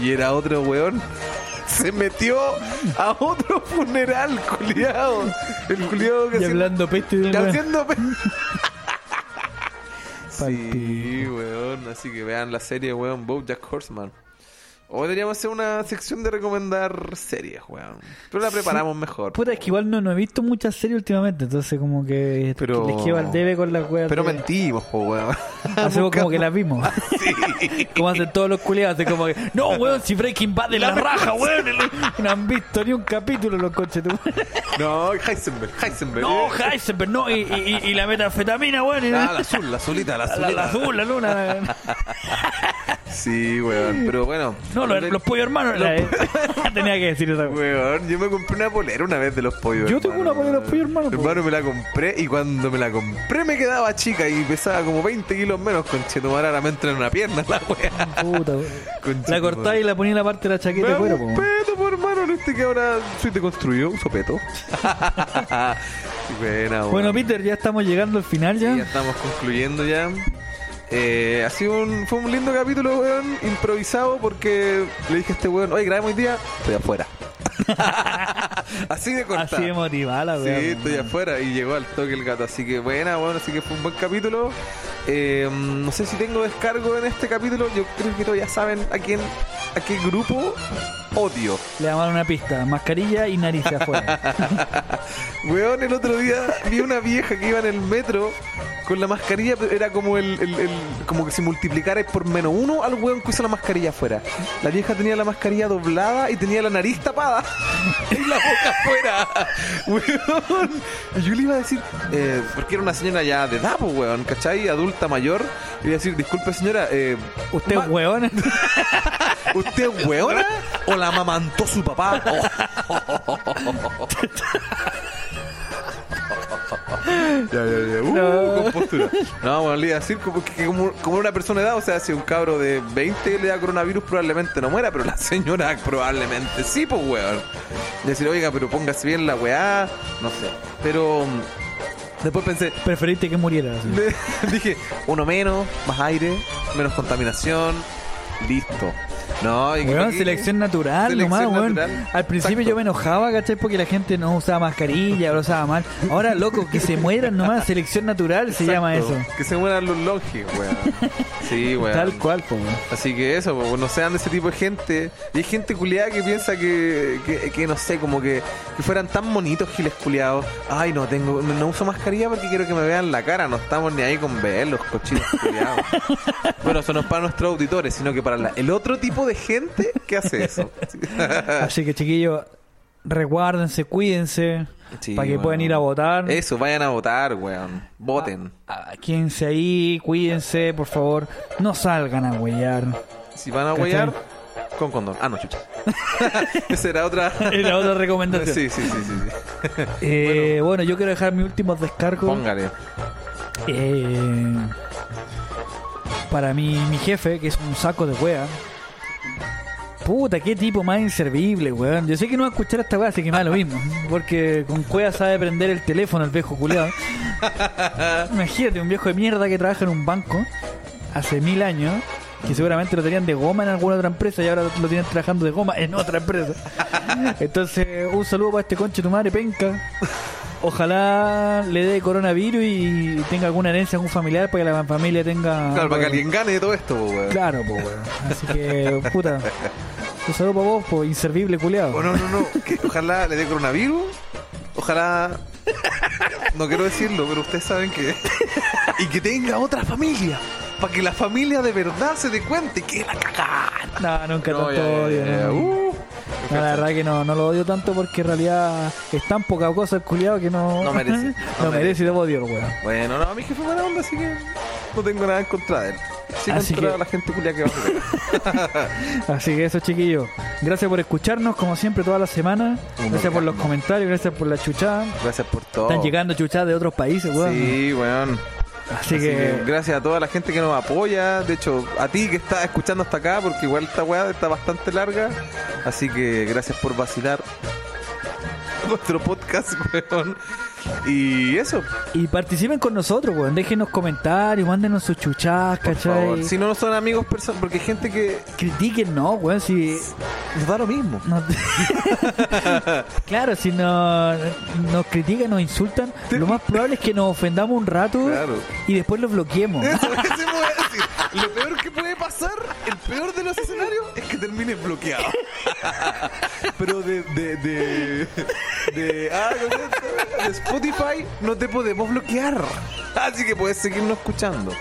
Y era otro weón. Se metió a otro funeral, culiado. El culiado que Y haciendo- hablando peste weón. haciendo pe- Pal Sí, weón. Así que vean la serie, weón, Bojack Horseman. O deberíamos hacer una sección de recomendar series, weón. Pero la preparamos mejor. Puta, es que igual no, no he visto muchas series últimamente, entonces como que Pero- les quedo al debe con las weas. Pero de- mentimos, po, weón. Hacemos como que las vimos. Sí. como hacen todos los culiados, hacen como que, no, weón, si Breaking Bad de la, raja, weón. No han visto ni un capítulo los coches. tú. No, Heisenberg, Heisenberg. No, Heisenberg, no, y, y, y la metanfetamina, weón. y- Ah, la azul, la azulita, la la, azulita. la azul, la luna. Sí, weón. Pero bueno. No, los, los pollos hermanos. la- Tenía que decir esa weón. Yo me compré una polera una vez de los pollos. Yo tengo una polera de los pollos hermanos. Hermano, me la compré y cuando me la compré me quedaba chica y pesaba como 20 kilos menos. Con ahora me entra en una pierna la wea. Puta, weón. Conche La madre. y la ponía en la parte de la chaqueta de cuero, un peto, por hermano, en este que ahora soy deconstruido, uso peto. Buena, weón. Bueno, Peter, ya estamos llegando al final Sí, ya ya. estamos concluyendo ya. Eh, ha sido un, fue un lindo capítulo, weón, improvisado porque le dije a este weón, oye, grabemos hoy día, estoy afuera. así de corta. Así de motivada la Sí, weón. estoy afuera y llegó al toque el gato, así que buena, bueno, así que fue un buen capítulo. Eh, no sé si tengo descargo en este capítulo, yo creo que todos ya saben a quién, a qué grupo odio. Le dar una pista. Mascarilla y nariz afuera. Weón, el otro día vi una vieja que iba en el metro con la mascarilla era como el, el- el- como que si multiplicara por menos uno al weón que usa la mascarilla afuera. La vieja tenía la mascarilla doblada y tenía la nariz tapada y la boca afuera. Weón. Y yo le iba a decir, eh, porque era una señora ya de edad, pues, weón, ¿cachai? Adulta mayor. Y iba a decir, disculpe señora, eh, Usted es hueón. ¿Usted es weona o la mamantó su papá? ya, ya, ya. Uh, No. con postura. No, bueno, le iba a decir como que como, como una persona de edad, o sea, si un cabro de 20 le da coronavirus, probablemente no muera, pero la señora probablemente sí, pues, weón. Decir, oiga, pero póngase bien la weá, no sé. Pero mm, después pensé, Preferiste que muriera. dije, uno menos, más aire, menos contaminación, listo. No, y que- selección natural Selección nomás, natural. Al principio Exacto. yo me enojaba, ¿cachai? Porque la gente no usaba mascarilla, lo usaba mal. Ahora, loco, que se mueran nomás, selección natural se llama eso. Que se mueran los longes, weón. Sí, weón. Tal cual, po, weón. Así que eso, pues, no sean de ese tipo de gente. Y hay gente culiada que piensa que, que, que, no sé, como que, que fueran tan bonitos giles culiados. Ay, no tengo, no, no uso mascarilla porque quiero que me vean la cara. No estamos ni ahí con ver los cochinos culiados. bueno, eso no es para nuestros auditores, sino que para la- el otro tipo de gente que hace eso. Así que, chiquillos, resguárdense, cuídense, Sí, para que puedan ir a votar. Eso, vayan a votar, weón. Voten. Ah, Quédense ahí, cuídense, por favor. No salgan a huellar. Si van a huellar, con condón. Ah, no, chucha. Esa era otra. Era otra recomendación. Sí, sí, sí, sí. sí. Eh, bueno. yo quiero dejar mis últimos descargos. Póngale. Eh, para mi, mi jefe, que es un saco de wea. Puta, qué tipo más inservible, weón. Yo sé que no va a escuchar esta weá, así que me da lo mismo. Porque con cueva sabe prender el teléfono el viejo culiado. Imagínate, un viejo de mierda que trabaja en un banco hace mil años. Que seguramente lo tenían de goma en alguna otra empresa y ahora lo tienen trabajando de goma en otra empresa. Entonces, un saludo para este conche tu madre, penca. Ojalá le dé coronavirus y tenga alguna herencia a algún familiar para que la familia tenga. Claro, para que alguien gane de todo esto, po, weón. Claro, pues, weón. Así que, puta. Un saludo para vos, pues, inservible culiado. Oh, no, no, no. Que ojalá le dé coronavirus. Ojalá. No quiero decirlo, pero ustedes saben que. y que tenga otra familia. Para que la familia de verdad se dé cuenta y que la cagada. No, nunca No, tanto ya, odio. ya, no. uh. No, la verdad que no, no lo odio tanto porque en realidad es tan poca cosa el culiado que no. No merece, No, no merece y debo odio, weón. Bueno, no, mi jefe es buena onda, así que no tengo nada en contra de él. Sí Así contra que- la gente culia que va a. Así que eso, chiquillos. Gracias por escucharnos, como siempre, toda la semana. Un Gracias por los comentarios, gracias por la chuchada. Gracias por todo. Están llegando chuchadas de otros países, weón. Sí, weón. Así, que gracias a toda la gente que nos apoya. De hecho, a ti que estás escuchando hasta acá, porque igual esta weá está bastante larga. Así que gracias por vacilar nuestro podcast, weón. Y eso, Y participen con nosotros, weón. Déjenos comentarios, mándenos sus por favor. ¿cachai? Si no son amigos, perso- porque hay gente que Critiquen, no, weón. Si. les da lo mismo. no- claro, si no, nos critican, nos insultan, lo más probable es que nos ofendamos un rato Claro. y después los bloqueemos. Eso, eso voy a decir. Lo peor que puede pasar, el peor de los escenarios, es que termines bloqueado. Pero de, de, de, de, ah, ¿cómo se llama? Spotify no te podemos bloquear. Así que puedes seguirnos escuchando.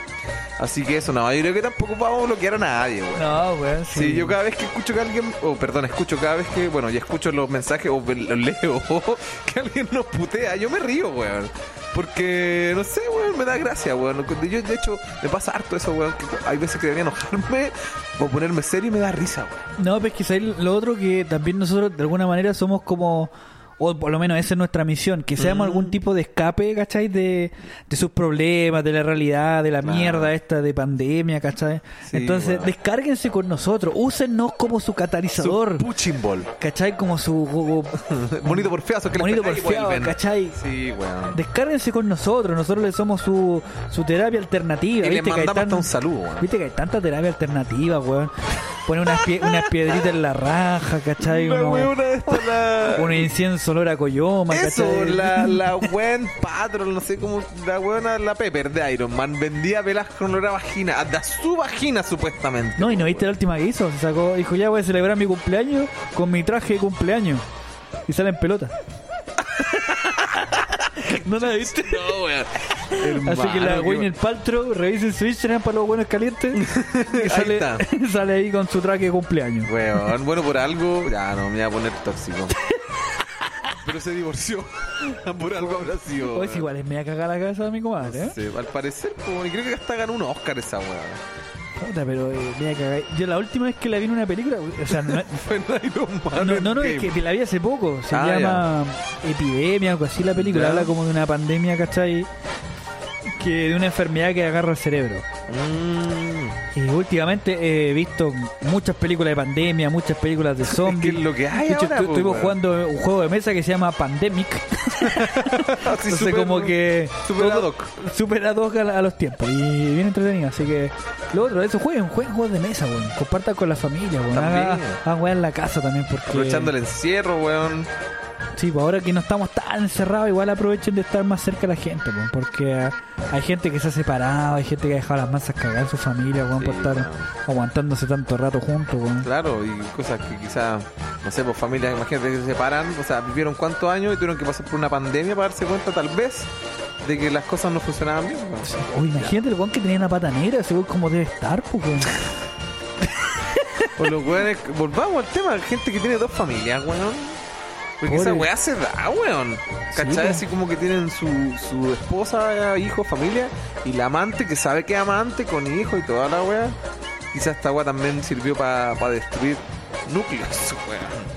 Así que eso, no, yo creo que tampoco vamos a bloquear a nadie, weón. No, weón. Sí, Sí, yo cada vez que escucho que alguien, o perdón, escucho cada vez que, bueno, ya escucho los mensajes o los leo, que alguien nos putea, yo me río, weón. Porque, no sé, weón, me da gracia, weón. Yo, de hecho, me pasa harto eso, weón, que hay veces que debería enojarme o ponerme serio y me da risa, weón. No, pues que ¿sabes? lo otro que también nosotros de alguna manera somos como, o por lo menos esa es nuestra misión, que seamos Mm. algún tipo de escape, ¿cachai? De, de sus problemas, de la realidad, de la Claro. mierda esta de pandemia, ¿cachai? Sí, Entonces, weón. descárguense con nosotros, úsennos como su catalizador, Su ball. ¿cachai? Como su... Bonito por feazo que Bonito porfiado. ¿cachai? Sí, weón. Descárguense con nosotros, nosotros le somos su, su terapia alternativa. Y les ¿viste? Que hay hasta tan- un saludo, weón. Viste que hay tanta terapia alternativa, weón. Pone unas, pie- unas piedritas en la raja, ¿cachai? Uno- la... un incienso olor a coyoma, Eso, ¿cachai? la, la Gwen Patrol, no sé cómo, la weona, la Pepper de Iron Man, vendía velas con olor a vagina, de su vagina supuestamente. No, y no viste la última que hizo. Se sacó, dijo, ya voy a celebrar mi cumpleaños con mi traje de cumpleaños. Y sale en pelota. ¿No la viste? No, weón. Así que la Hermano, Gwyneth Paltrow revisen su Instagram para los buenos calientes. Y sale, está. sale ahí con su traje de cumpleaños. Weón, bueno, por algo. Ya, no me voy a poner tóxico. Pero se divorció. por algo habrá sido. O es igual, es media cagada la cabeza de mi comadre, ¿eh? Sí, al parecer, como, y creo que hasta ganó un Oscar esa weá. Puta, pero eh. Yo la última vez que la vi en una película, o sea, no, Fue en Iron Man no, no, no, es que la vi hace poco. Se Ah, llama Epidemia, algo así la película. Ya. Habla como de una pandemia, ¿cachai? Que de una enfermedad que agarra el cerebro. Mm, Y últimamente he visto muchas películas de pandemia, muchas películas de es que zombies. es lo que hay De hecho, ahora, estu- po, estuvimos jugando un juego de mesa que se llama Pandemic. Así Entonces, súper- como que. Super ad hoc. Super ad hoc a, los tiempos. Y bien entretenido. Así que. Lo otro, eso jueguen, jueguen juegos de mesa, weón. Compartan con la familia, weón. Hagan en la casa también, porque. Aprovechando el encierro, weón. Sí, pues ahora que no estamos tan encerrados, igual aprovechen de estar más cerca de la gente, weón. Porque ah, hay gente que se ha separado, hay gente que ha dejado las masas cagar en su familia, weón, Sí, por estar aguantándose tanto rato juntos, weón. Claro, y cosas que quizás, no sé, pues familias, imagínate que se separan, o sea, vivieron cuántos años y tuvieron que pasar por una pandemia para darse cuenta, tal vez, de que las cosas no funcionaban bien. Oye, imagínate el weón que tenía una pata negra, ese como debe estar, pues. O los weones, volvamos al tema, gente que tiene dos familias, weón. Porque esa weá se da, weón. ¿Cachai? Así como que tienen su, su esposa, hijo, familia, y la amante que sabe que es amante, con hijo y toda la weá. Quizás esta weá también sirvió para destruir núcleos, weón.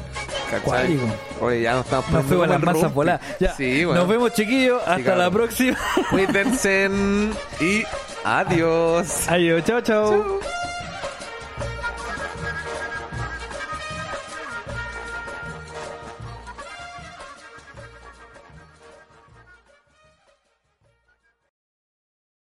¿Cachai? Oye, ya nos estamos Nos poniendo fuimos las masas voladas. Sí, weón. Nos vemos, chiquillos. Hasta la próxima. Cuídense y adiós. Adiós, chao, chao. Chau.